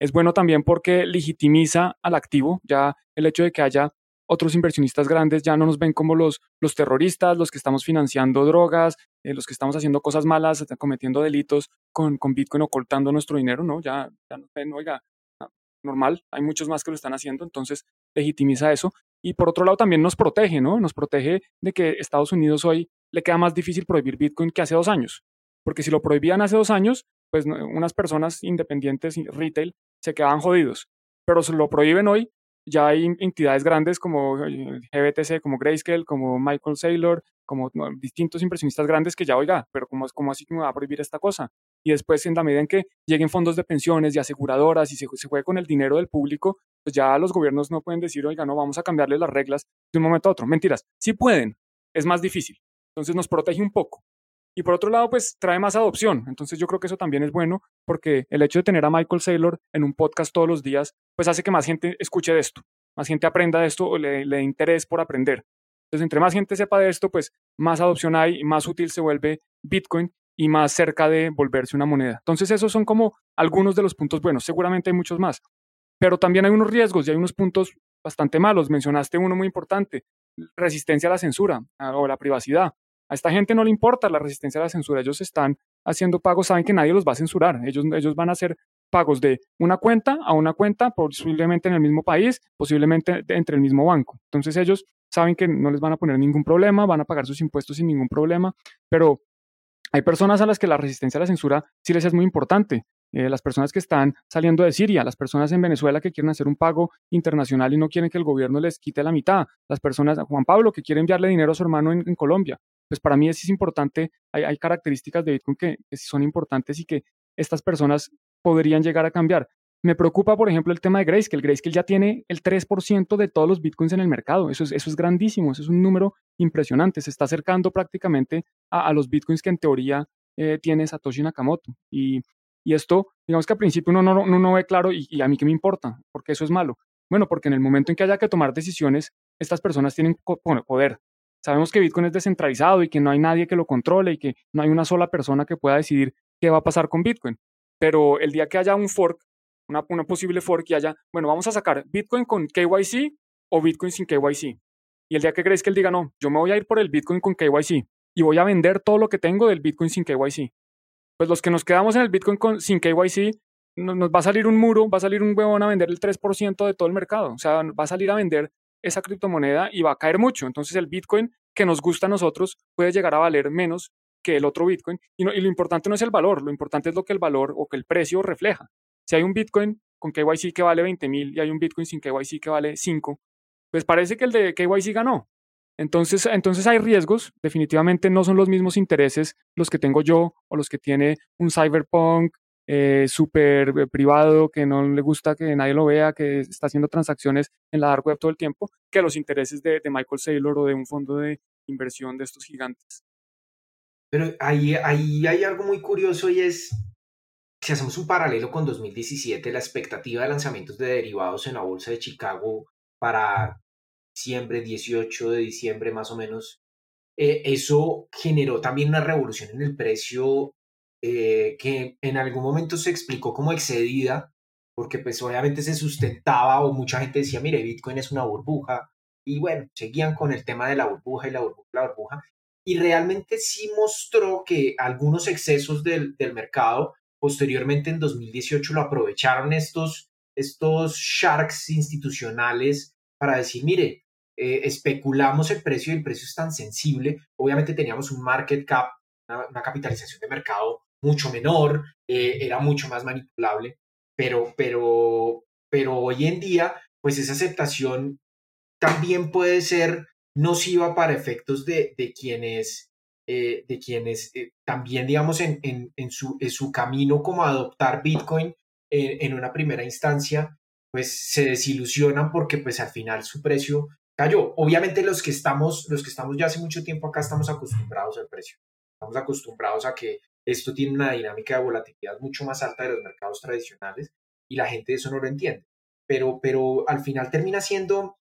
Es bueno también porque legitimiza al activo, ya el hecho de que haya otros inversionistas grandes ya no nos ven como los, los terroristas, los que estamos financiando drogas, eh, los que estamos haciendo cosas malas, cometiendo delitos con, con Bitcoin ocultando nuestro dinero, ¿no? Ya, ya nos ven, oiga, ah, normal, hay muchos más que lo están haciendo, entonces legitimiza eso. Y por otro lado también nos protege, ¿no? Nos protege de que Estados Unidos hoy le queda más difícil prohibir Bitcoin que hace dos años. Porque si lo prohibían hace dos años, pues unas personas independientes, retail, se quedaban jodidos. Pero se lo prohíben hoy, ya hay entidades grandes como eh, GBTC, como Grayscale, como Michael Saylor, como distintos impresionistas grandes que ya, oiga, pero ¿cómo, cómo así que me va a prohibir esta cosa? Y después, en la medida en que lleguen fondos de pensiones y aseguradoras y se, juegue con el dinero del público, pues ya los gobiernos no pueden decir, oiga, no, vamos a cambiarle las reglas de un momento a otro. Mentiras, sí pueden, es más difícil. Entonces nos protege un poco. Y por otro lado, pues trae más adopción. Entonces yo creo que eso también es bueno porque el hecho de tener a Michael Saylor en un podcast todos los días, pues hace que más gente escuche de esto, más gente aprenda de esto o le, dé interés por aprender. Entonces, entre más gente sepa de esto, pues más adopción hay, más útil se vuelve Bitcoin y más cerca de volverse una moneda. Entonces, esos son como algunos de los puntos buenos. Seguramente hay muchos más. Pero también hay unos riesgos y hay unos puntos bastante malos. Mencionaste uno muy importante, resistencia a la censura o a la privacidad. A esta gente no le importa la resistencia a la censura. Ellos están haciendo pagos, saben que nadie los va a censurar. Ellos, ellos van a hacer pagos de una cuenta a una cuenta, posiblemente en el mismo país, posiblemente entre el mismo banco. Entonces ellos saben que no les van a poner ningún problema, van a pagar sus impuestos sin ningún problema, pero hay personas a las que la resistencia a la censura sí les es muy importante. Eh, las personas que están saliendo de Siria, las personas en Venezuela que quieren hacer un pago internacional y no quieren que el gobierno les quite la mitad, las personas, Juan Pablo, que quiere enviarle dinero a su hermano en Colombia, pues para mí es importante, hay, características de Bitcoin que, son importantes y que estas personas podrían llegar a cambiar. Me preocupa, por ejemplo, el tema de Grayscale. Grayscale ya tiene el 3% de todos los bitcoins en el mercado. Eso es, es grandísimo, eso es un número impresionante. Se está acercando prácticamente a, los bitcoins que en teoría eh, tiene Satoshi Nakamoto. Y, esto, digamos que al principio uno no, no, ve claro y, a mí qué me importa, porque eso es malo. Bueno, porque en el momento en que haya que tomar decisiones, estas personas tienen poder, Sabemos que Bitcoin es descentralizado y que no hay nadie que lo controle y que no hay una sola persona que pueda decidir qué va a pasar con Bitcoin. Pero el día que haya un fork, una, posible fork y haya, bueno, vamos a sacar Bitcoin con KYC o Bitcoin sin KYC. Y el día que crees que él diga, no, yo me voy a ir por el Bitcoin con KYC y voy a vender todo lo que tengo del Bitcoin sin KYC. Pues los que nos quedamos en el Bitcoin sin KYC, nos, nos va a salir un muro, va a salir un huevón a vender el 3% de todo el mercado. O sea, va a salir a vender esa criptomoneda y va a caer mucho. Entonces el Bitcoin que nos gusta a nosotros puede llegar a valer menos que el otro Bitcoin. Y, lo importante no es el valor, lo importante es lo que el valor o que el precio refleja. Si hay un Bitcoin con KYC que vale 20 mil y hay un Bitcoin sin KYC que vale 5, pues parece que el de KYC ganó. Entonces, entonces hay riesgos, definitivamente no son los mismos intereses los que tengo yo o los que tiene un cyberpunk eh, súper eh, privado, que no le gusta que nadie lo vea, que está haciendo transacciones en la dark web todo el tiempo, que los intereses de, Michael Saylor o de un fondo de inversión de estos gigantes. Pero ahí, ahí hay algo muy curioso y es, si hacemos un paralelo con 2017, la expectativa de lanzamientos de derivados en la Bolsa de Chicago para diciembre, 18 de diciembre más o menos, eh, eso generó también una revolución en el precio eh, que en algún momento se explicó como excedida, porque pues obviamente se sustentaba o mucha gente decía, mire, Bitcoin es una burbuja, y bueno, seguían con el tema de la burbuja y la burbuja, la burbuja, y realmente sí mostró que algunos excesos del, del mercado, posteriormente en 2018 lo aprovecharon estos, estos sharks institucionales para decir, mire, eh, especulamos el precio y el precio es tan sensible. Obviamente teníamos un market cap, una, capitalización de mercado mucho menor, eh, era mucho más manipulable, pero, pero, pero hoy en día, pues esa aceptación también puede ser nociva para efectos de, de quienes, eh, de quienes también, digamos, en, en, en, su, en, su, camino como adoptar Bitcoin en una primera instancia, pues se desilusionan porque pues al final su precio cayó. Obviamente los que estamos, los que estamos ya hace mucho tiempo acá estamos acostumbrados al precio. Estamos acostumbrados a que esto tiene una dinámica de volatilidad mucho más alta de los mercados tradicionales y la gente eso no lo entiende. Pero, pero al final termina siendo,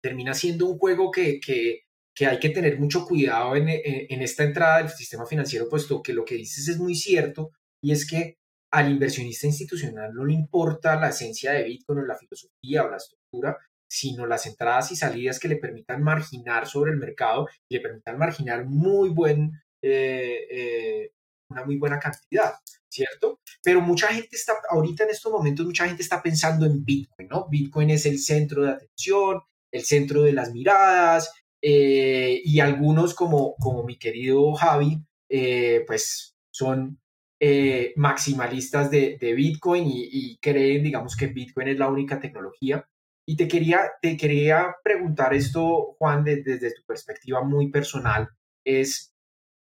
termina siendo un juego que, que, que hay que tener mucho cuidado en, en, esta entrada del sistema financiero, puesto que lo que dices es muy cierto y es que al inversionista institucional no le importa la esencia de Bitcoin o la filosofía o la estructura, sino las entradas y salidas que le permitan marginar sobre el mercado y le permitan marginar muy buen, eh, eh, una muy buena cantidad, ¿cierto? Pero mucha gente está, ahorita en estos momentos, mucha gente está pensando en Bitcoin, ¿no? Bitcoin es el centro de atención, el centro de las miradas, eh, y algunos como, como mi querido Javi, pues son maximalistas de, Bitcoin y, y, creen, digamos, que Bitcoin es la única tecnología. Y te quería, te quería preguntar esto, Juan, desde tu perspectiva muy personal, es,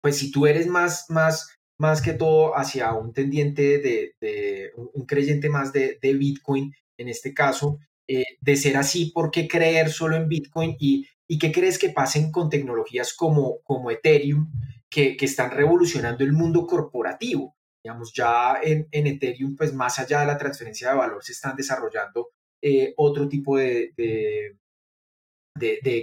pues si tú eres más, más, más que todo hacia un tendiente de, un, creyente más de, Bitcoin, en este caso, eh, de ser así, ¿por qué creer solo en Bitcoin? ¿Y, y qué crees que pasen con tecnologías como, como Ethereum, que, que están revolucionando el mundo corporativo? Digamos, ya en, en Ethereum, pues más allá de la transferencia de valor, se están desarrollando eh, otro tipo de, de,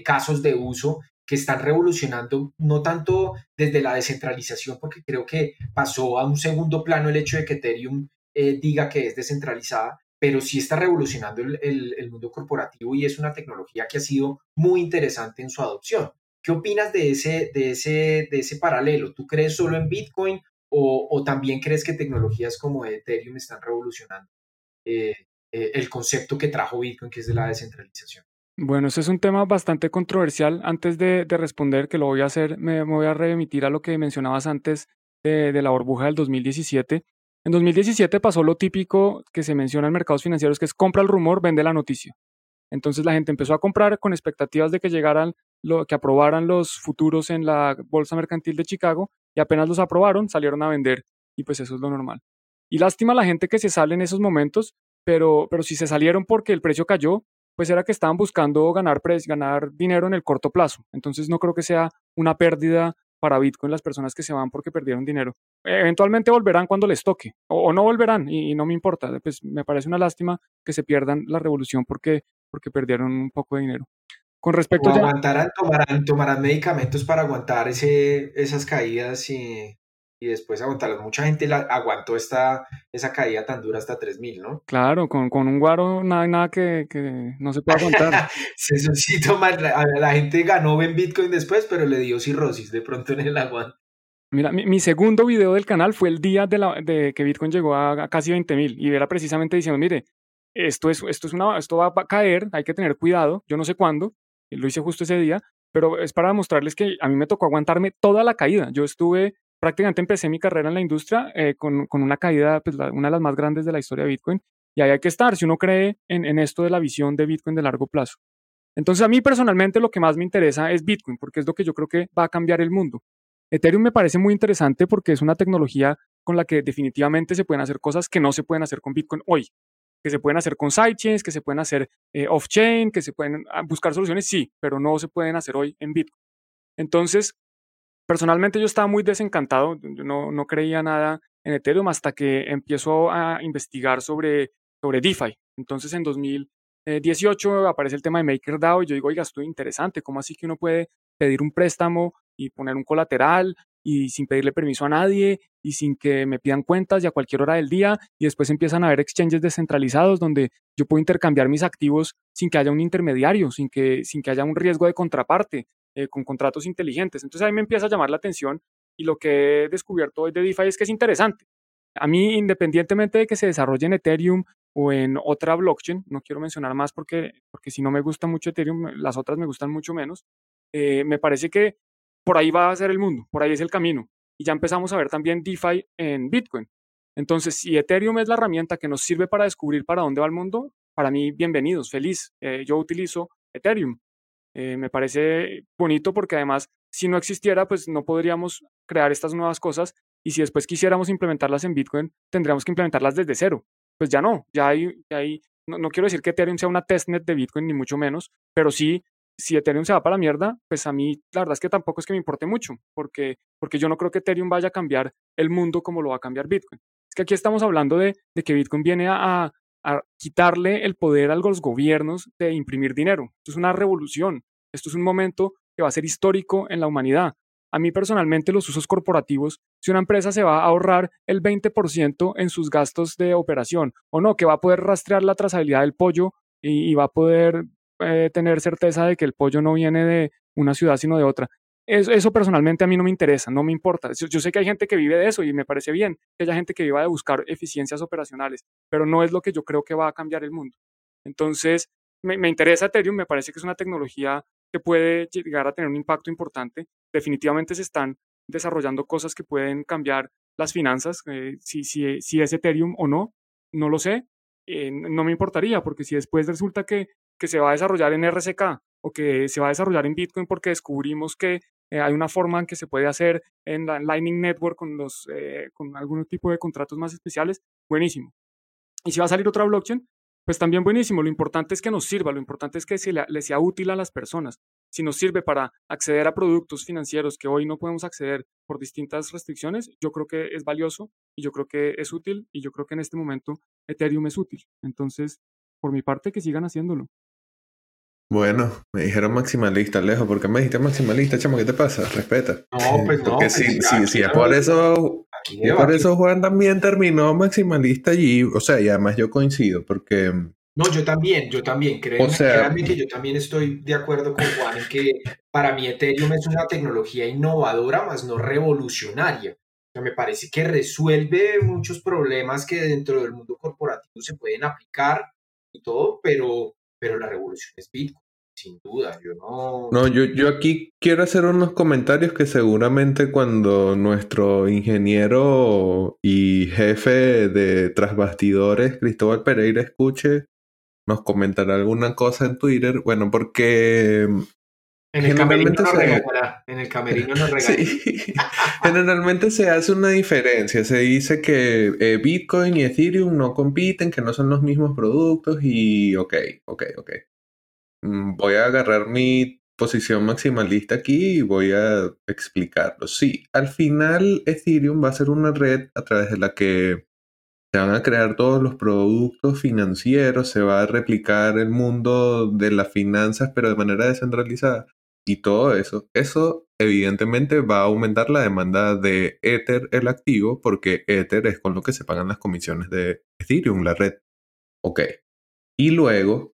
casos de uso que están revolucionando, no tanto desde la descentralización, porque creo que pasó a un segundo plano el hecho de que Ethereum eh, diga que es descentralizada, pero sí está revolucionando el, mundo corporativo y es una tecnología que ha sido muy interesante en su adopción. ¿Qué opinas de ese, de ese, de ese paralelo? ¿Tú crees solo en Bitcoin o, también crees que tecnologías como Ethereum están revolucionando eh, eh, el concepto que trajo Bitcoin, que es de la descentralización. Bueno, ese es un tema bastante controversial. Antes de, responder, que lo voy a hacer, me, voy a remitir a lo que mencionabas antes de, la burbuja del 2017. En 2017 pasó lo típico que se menciona en mercados financieros, que es compra el rumor, vende la noticia. Entonces la gente empezó a comprar con expectativas de que llegaran, lo, que aprobaran los futuros en la Bolsa Mercantil de Chicago y apenas los aprobaron, salieron a vender y pues eso es lo normal. Y lástima la gente que se sale en esos momentos pero, pero si se salieron porque el precio cayó, pues era que estaban buscando ganar, ganar dinero en el corto plazo. Entonces no creo que sea una pérdida para Bitcoin las personas que se van porque perdieron dinero. Eventualmente volverán cuando les toque, o, no volverán, y, no me importa. Pues me parece una lástima que se pierdan la revolución porque, porque perdieron un poco de dinero. Con respecto a... Aguantarán, tomarán, tomarán medicamentos para aguantar ese, esas caídas y y después aguantarlo. Mucha gente la, aguantó esta, esa caída tan dura hasta 3000, ¿no? Claro, con, con un guaro nada, nada que, que no se puede aguantar. [laughs] sí, la, la, gente ganó en Bitcoin después, pero le dio cirrosis de pronto en el agua. Mira, mi, segundo video del canal fue el día de, la, de que Bitcoin llegó a, casi 20 mil y era precisamente diciendo, mire, esto, es, esto, es una, esto va a caer, hay que tener cuidado, yo no sé cuándo, lo hice justo ese día, pero es para demostrarles que a mí me tocó aguantarme toda la caída. Yo estuve prácticamente empecé mi carrera en la industria eh, con, con, una caída, pues una de las más grandes de la historia de Bitcoin. Y ahí hay que estar si uno cree en, en, esto de la visión de Bitcoin de largo plazo. Entonces a mí personalmente lo que más me interesa es Bitcoin, porque es lo que yo creo que va a cambiar el mundo. Ethereum me parece muy interesante porque es una tecnología con la que definitivamente se pueden hacer cosas que no se pueden hacer con Bitcoin hoy. Que se pueden hacer con sidechains, que se pueden hacer eh, off-chain, que se pueden ah, buscar soluciones, sí, pero no se pueden hacer hoy en Bitcoin. Entonces, Personalmente yo estaba muy desencantado, yo no, no creía nada en Ethereum hasta que empiezo a investigar sobre, sobre DeFi. Entonces en 2018 aparece el tema de MakerDAO y yo digo, oiga, esto es interesante, ¿cómo así que uno puede pedir un préstamo y poner un colateral y sin pedirle permiso a nadie y sin que me pidan cuentas y a cualquier hora del día y después empiezan a haber exchanges descentralizados donde yo puedo intercambiar mis activos sin que haya un intermediario, sin que, sin que haya un riesgo de contraparte, eh, con contratos inteligentes. Entonces ahí me empieza a llamar la atención y lo que he descubierto hoy de DeFi es que es interesante. A mí, independientemente de que se desarrolle en Ethereum o en otra blockchain, no quiero mencionar más porque, porque si no me gusta mucho Ethereum, las otras me gustan mucho menos, eh, me parece que por ahí va a ser el mundo, por ahí es el camino. Y ya empezamos a ver también DeFi en Bitcoin. Entonces, si Ethereum es la herramienta que nos sirve para descubrir para dónde va el mundo, para mí, bienvenidos, feliz. Eh, yo utilizo Ethereum. Eh, me parece bonito porque además, si no existiera, pues no podríamos crear estas nuevas cosas y si después quisiéramos implementarlas en Bitcoin, tendríamos que implementarlas desde cero. Pues ya no, ya hay, ya no, no quiero decir que Ethereum sea una testnet de Bitcoin, ni mucho menos, pero sí si Ethereum se va para la mierda, pues a mí la verdad es que tampoco es que me importe mucho, porque, porque yo no creo que Ethereum vaya a cambiar el mundo como lo va a cambiar Bitcoin. Es que aquí estamos hablando de, de que Bitcoin viene a, quitarle el poder a los gobiernos de imprimir dinero. Esto es una revolución, esto es un momento que va a ser histórico en la humanidad. A mí personalmente los usos corporativos, si una empresa se va a ahorrar el 20% en sus gastos de operación o no, que va a poder rastrear la trazabilidad del pollo y, y va a poder eh, tener certeza de que el pollo no viene de una ciudad sino de otra. Eso, eso, personalmente a mí no me interesa, no me importa. Yo, sé que hay gente que vive de eso y me parece bien que haya gente que viva de buscar eficiencias operacionales, pero no es lo que yo creo que va a cambiar el mundo. Entonces, me, me interesa Ethereum, me parece que es una tecnología que puede llegar a tener un impacto importante. Definitivamente se están desarrollando cosas que pueden cambiar las finanzas, eh, si, si, si, es Ethereum o no, no lo sé, eh, no me importaría, porque si después resulta que que se va a desarrollar en RSK o que se va a desarrollar en Bitcoin porque descubrimos que eh, hay una forma en que se puede hacer en la Lightning Network con, los, eh, con algún tipo de contratos más especiales, buenísimo. Y si va a salir otra blockchain, pues también buenísimo. Lo importante es que nos sirva, lo importante es que le, le sea útil a las personas. Si nos sirve para acceder a productos financieros que hoy no podemos acceder por distintas restricciones, yo creo que es valioso y yo creo que es útil y yo creo que en este momento Ethereum es útil. Entonces, por mi parte, que sigan haciéndolo. Bueno, me dijeron maximalista, lejos. ¿Por qué me dijiste maximalista, chamo? ¿Qué te pasa? Respeta. No, pues no. Porque pues si, aquí- si, si es por eso, por eso Juan también terminó maximalista allí. O sea, y además yo coincido, porque No, yo también, yo también. Créanme, O sea- créanme que yo también estoy de acuerdo con Juan en que para mí Ethereum es una tecnología innovadora, más no revolucionaria. O sea, me parece que resuelve muchos problemas que dentro del mundo corporativo se pueden aplicar y todo, pero, pero la revolución es Bitcoin, sin duda. Yo no. No, yo, yo aquí quiero hacer unos comentarios que seguramente cuando nuestro ingeniero y jefe de trasbastidores, Cristóbal Pereira, escuche, nos comentará alguna cosa en Twitter. Bueno, porque en el camerino generalmente nos se- regañará. En el camerino nos regañará. Sí, [laughs] generalmente se hace una diferencia. Se dice que eh, Bitcoin y Ethereum no compiten, que no son los mismos productos y ok, ok, ok. Mm, Voy a agarrar mi posición maximalista aquí y voy a explicarlo. Sí, al final Ethereum va a ser una red a través de la que se van a crear todos los productos financieros, se va a replicar el mundo de las finanzas, pero de manera descentralizada y todo eso. Eso evidentemente va a aumentar la demanda de Ether, el activo, porque Ether es con lo que se pagan las comisiones de Ethereum, la red. Ok. Y luego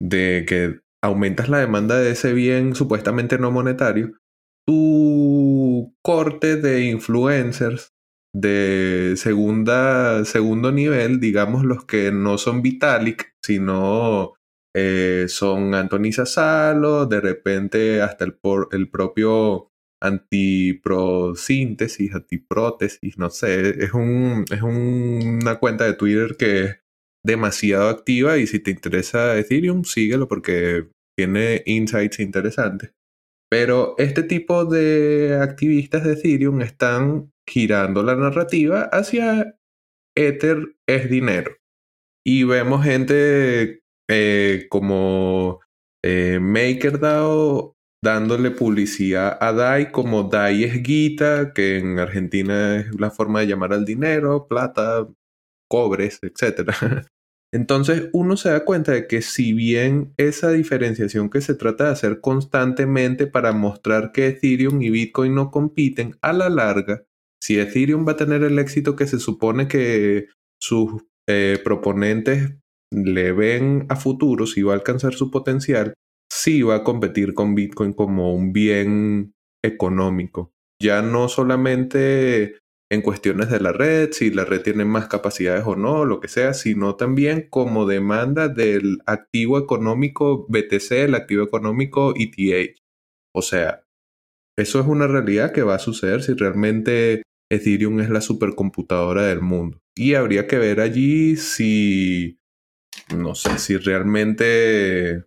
de que aumentas la demanda de ese bien supuestamente no monetario, tu corte de influencers de segunda, segundo nivel, digamos los que no son Vitalik, sino eh, son Anthony Sassalo, de repente hasta el, por- el propio antiprosíntesis, antiprótesis, no sé, es, un, es un- una cuenta de Twitter que es demasiado activa y si te interesa Ethereum, síguelo porque tiene insights interesantes. Pero este tipo de activistas de Ethereum están girando la narrativa hacia Ether es dinero. Y vemos gente eh, como eh, MakerDAO dándole publicidad a DAI como DAI es guita, que en Argentina es la forma de llamar al dinero, plata, cobres, etc. [laughs] Entonces uno se da cuenta de que si bien esa diferenciación que se trata de hacer constantemente para mostrar que Ethereum y Bitcoin no compiten, a la larga, si Ethereum va a tener el éxito que se supone que sus eh, proponentes le ven a futuro, si va a alcanzar su potencial, sí va a competir con Bitcoin como un bien económico. Ya no solamente en cuestiones de la red, si la red tiene más capacidades o no, lo que sea, sino también como demanda del activo económico BTC, el activo económico ETH. O sea, eso es una realidad que va a suceder si realmente Ethereum es la supercomputadora del mundo. Y habría que ver allí si, no sé, si realmente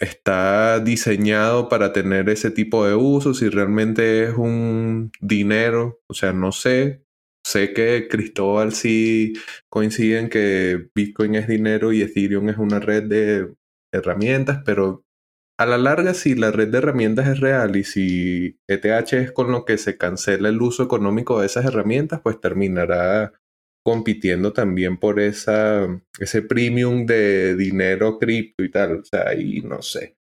está diseñado para tener ese tipo de uso, si realmente es un dinero, o sea, no sé. Sé que Cristóbal sí coincide en que Bitcoin es dinero y Ethereum es una red de herramientas, pero a la larga, si la red de herramientas es real y si ETH es con lo que se cancela el uso económico de esas herramientas, pues terminará compitiendo también por esa, ese premium de dinero cripto y tal. O sea, ahí no sé.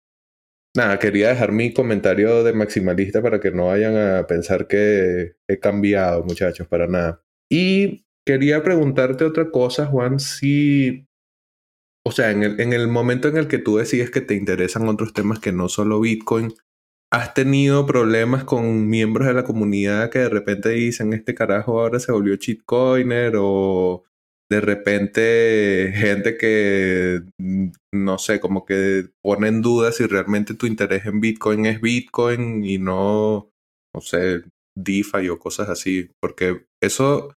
Nada, quería dejar mi comentario de maximalista para que no vayan a pensar que he cambiado, muchachos, para nada. Y quería preguntarte otra cosa, Juan, si, o sea, en el, en el momento en el que tú decides que te interesan otros temas que no solo Bitcoin, ¿Has tenido problemas con miembros de la comunidad que de repente dicen este carajo ahora se volvió cheatcoiner o de repente gente que mm, no sé, como que pone en duda si realmente tu interés en Bitcoin es Bitcoin y no, no sé, DeFi o cosas así? Porque eso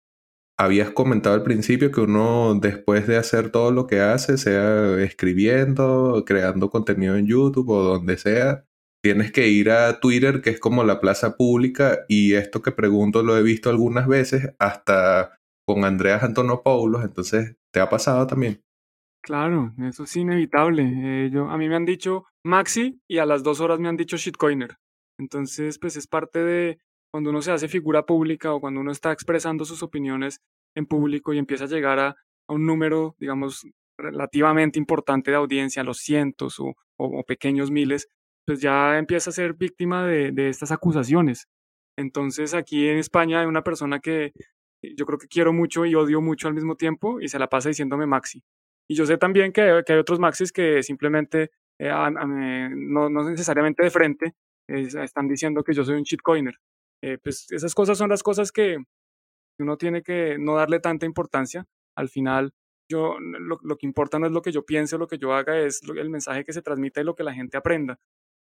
habías comentado al principio que uno después de hacer todo lo que hace, sea escribiendo, creando contenido en YouTube o donde sea, tienes que ir a Twitter, que es como la plaza pública, y esto que pregunto lo he visto algunas veces, hasta con Andreas Antonopoulos, entonces, ¿te ha pasado también? Claro, eso es inevitable. Eh, yo, a mí me han dicho Maxi y a las dos horas me han dicho shitcoiner. Entonces, pues es parte de cuando uno se hace figura pública o cuando uno está expresando sus opiniones en público y empieza a llegar a, un número, digamos, relativamente importante de audiencia, los cientos o pequeños miles, pues ya empieza a ser víctima de, estas acusaciones. Entonces aquí en España hay una persona que yo creo que quiero mucho y odio mucho al mismo tiempo y se la pasa diciéndome Maxi. Y yo sé también que, hay otros Maxis que simplemente, eh, no, necesariamente de frente, están diciendo que yo soy un shitcoiner. Eh, pues esas cosas son las cosas que uno tiene que no darle tanta importancia. Al final, yo lo, lo, que importa no es lo que yo piense o lo que yo haga, es el mensaje que se transmite y lo que la gente aprenda.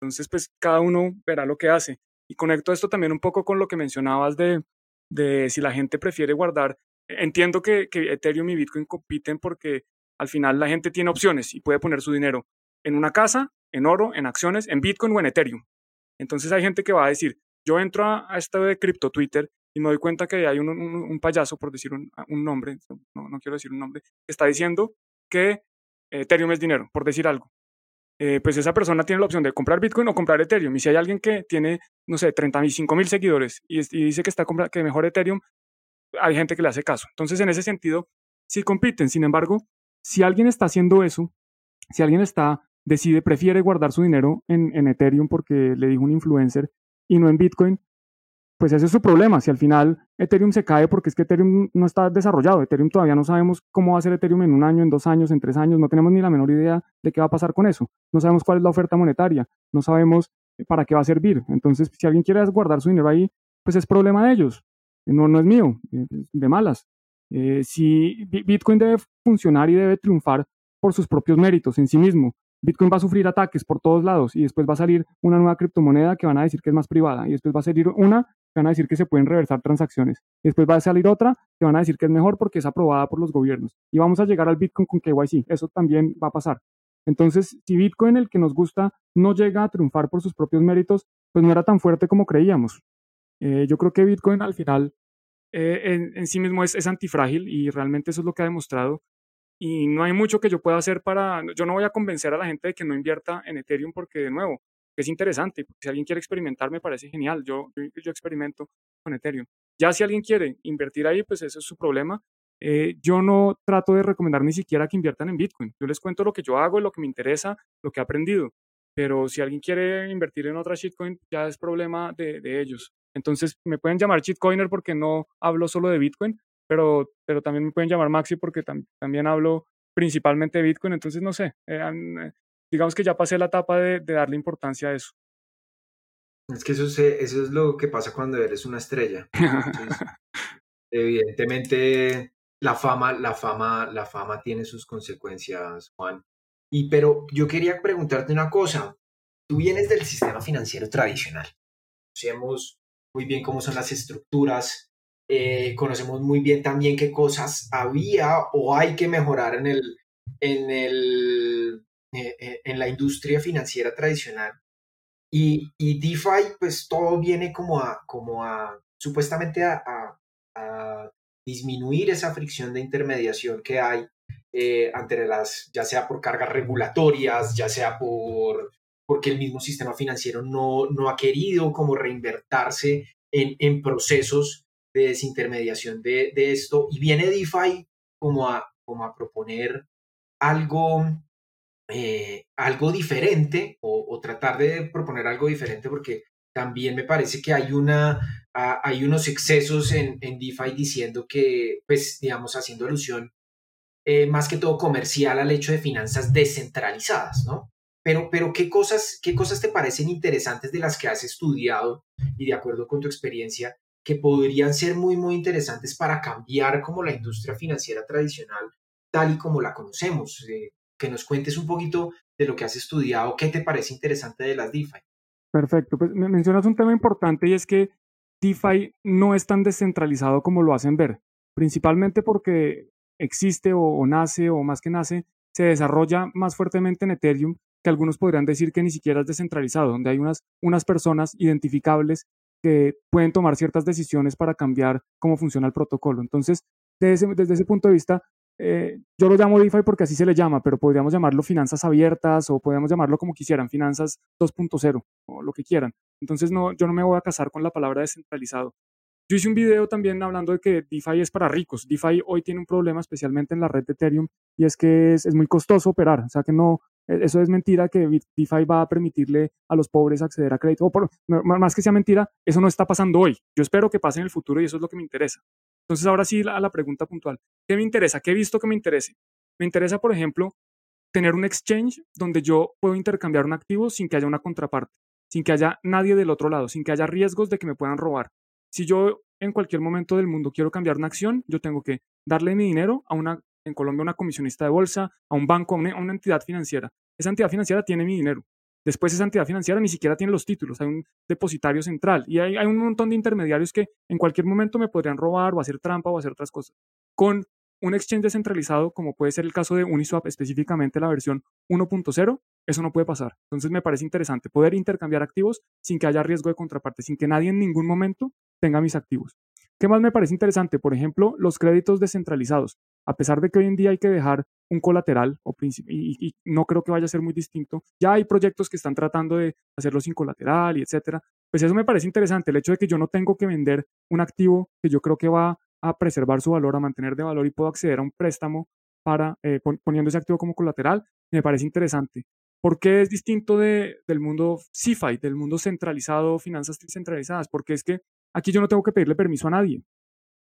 Entonces, pues cada uno verá lo que hace. Y conecto esto también un poco con lo que mencionabas de, de si la gente prefiere guardar. Entiendo que, Ethereum y Bitcoin compiten porque al final la gente tiene opciones y puede poner su dinero en una casa, en oro, en acciones, en Bitcoin o en Ethereum. Entonces hay gente que va a decir, yo entro a, a esto de cripto Twitter y me doy cuenta que hay un, un, payaso, por decir un, un nombre, no, no, quiero decir un nombre, que está diciendo que Ethereum es dinero, por decir algo. Eh, pues esa persona tiene la opción de comprar Bitcoin o comprar Ethereum. Y si hay alguien que tiene, no sé, 35 mil seguidores y, dice que está que mejor Ethereum, hay gente que le hace caso. Entonces, en ese sentido, sí compiten. Sin embargo, si alguien está haciendo eso, si alguien está, decide, prefiere guardar su dinero en, en Ethereum porque le dijo un influencer y no en Bitcoin, pues ese es su problema. Si al final Ethereum se cae porque es que Ethereum no está desarrollado, Ethereum todavía no sabemos cómo va a ser Ethereum en un año, en dos años, en tres años, no tenemos ni la menor idea de qué va a pasar con eso. No sabemos cuál es la oferta monetaria, no sabemos para qué va a servir. Entonces, si alguien quiere guardar su dinero ahí, pues es problema de ellos, no, no es mío, de malas. Eh, si Bitcoin debe funcionar y debe triunfar por sus propios méritos en sí mismo, Bitcoin va a sufrir ataques por todos lados y después va a salir una nueva criptomoneda que van a decir que es más privada y después va a salir una que van a decir que se pueden reversar transacciones después va a salir otra que van a decir que es mejor porque es aprobada por los gobiernos y vamos a llegar al Bitcoin con KYC, eso también va a pasar. Entonces, si Bitcoin, el que nos gusta, no llega a triunfar por sus propios méritos, pues no era tan fuerte como creíamos. Eh, yo creo que Bitcoin al final eh, en, en, sí mismo es, es antifrágil y realmente eso es lo que ha demostrado y no hay mucho que yo pueda hacer para, yo no voy a convencer a la gente de que no invierta en Ethereum porque de nuevo, es interesante, si alguien quiere experimentar me parece genial, yo, yo, experimento con Ethereum. Ya si alguien quiere invertir ahí, pues ese es su problema. Eh, yo no trato de recomendar ni siquiera que inviertan en Bitcoin. Yo les cuento lo que yo hago, lo que me interesa, lo que he aprendido. Pero si alguien quiere invertir en otra shitcoin, ya es problema de, de ellos. Entonces me pueden llamar shitcoiner porque no hablo solo de Bitcoin, pero, pero también me pueden llamar Maxi porque también hablo principalmente de Bitcoin, entonces no sé, eh, digamos que ya pasé la etapa de, darle importancia a eso. Es que eso, eso es lo que pasa cuando eres una estrella. [laughs] evidentemente, la fama, la fama, la fama tiene sus consecuencias, Juan. Y pero yo quería preguntarte una cosa. Tú vienes del sistema financiero tradicional. Conocemos muy bien cómo son las estructuras. Eh, conocemos muy bien también qué cosas había o hay que mejorar en el, en el, eh, eh, en la industria financiera tradicional. Y, y DeFi, pues todo viene como a, como a supuestamente a, a, disminuir esa fricción de intermediación que hay eh, las, ya sea por cargas regulatorias, ya sea por porque el mismo sistema financiero no, no ha querido como reinvertirse en, en procesos de desintermediación de, de, esto. Y viene DeFi como a, como a proponer algo eh, algo diferente o, tratar de proponer algo diferente porque también me parece que hay, una, hay unos excesos en, en DeFi diciendo que, pues, digamos, haciendo alusión eh, más que todo comercial al hecho de finanzas descentralizadas, ¿no? Pero, pero ¿qué, cosas, ¿qué cosas te parecen interesantes de las que has estudiado y de acuerdo con tu experiencia que podrían ser muy, muy interesantes para cambiar como la industria financiera tradicional tal y como la conocemos? Eh, que nos cuentes un poquito de lo que has estudiado, qué te parece interesante de las DeFi. Perfecto, pues me mencionas un tema importante y es que DeFi no es tan descentralizado como lo hacen ver, principalmente porque existe o, nace o más que nace, se desarrolla más fuertemente en Ethereum que algunos podrían decir que ni siquiera es descentralizado, donde hay unas, unas personas identificables que pueden tomar ciertas decisiones para cambiar cómo funciona el protocolo. Entonces, desde desde ese punto de vista, eh, yo lo llamo DeFi porque así se le llama, pero podríamos llamarlo finanzas abiertas o podríamos llamarlo como quisieran, finanzas 2.0 o lo que quieran. Entonces no, yo no me voy a casar con la palabra descentralizado. Yo hice un video también hablando de que DeFi es para ricos. DeFi hoy tiene un problema, especialmente en la red de Ethereum, y es que es, muy costoso operar. O sea que no, e, eso es mentira que DeFi va a permitirle a los pobres acceder a crédito. O por, más que sea mentira, eso no está pasando hoy. Yo espero que pase en el futuro y eso es lo que me interesa. Entonces, ahora sí, a la pregunta puntual. ¿Qué me interesa? ¿Qué he visto que me interese? Me interesa, por ejemplo, tener un exchange donde yo puedo intercambiar un activo sin que haya una contraparte, sin que haya nadie del otro lado, sin que haya riesgos de que me puedan robar. Si yo en cualquier momento del mundo quiero cambiar una acción, yo tengo que darle mi dinero a una, en Colombia, una comisionista de bolsa, a un banco, a una entidad financiera. Esa entidad financiera tiene mi dinero. Después esa entidad financiera ni siquiera tiene los títulos, hay un depositario central y hay, un montón de intermediarios que en cualquier momento me podrían robar o hacer trampa o hacer otras cosas. Con un exchange descentralizado, como puede ser el caso de Uniswap, específicamente la versión 1.0, eso no puede pasar. Entonces me parece interesante poder intercambiar activos sin que haya riesgo de contraparte, sin que nadie en ningún momento tenga mis activos. ¿Qué más me parece interesante? Por ejemplo, los créditos descentralizados. A pesar de que hoy en día hay que dejar un colateral, o y, no creo que vaya a ser muy distinto, ya hay proyectos que están tratando de hacerlo sin colateral y etcétera. Pues eso me parece interesante, el hecho de que yo no tengo que vender un activo que yo creo que va a preservar su valor, a mantener de valor y puedo acceder a un préstamo para eh, poniendo ese activo como colateral, me parece interesante. ¿Por qué es distinto de, del mundo CeFi, del mundo centralizado, finanzas centralizadas? Porque es que Aquí yo no tengo que pedirle permiso a nadie.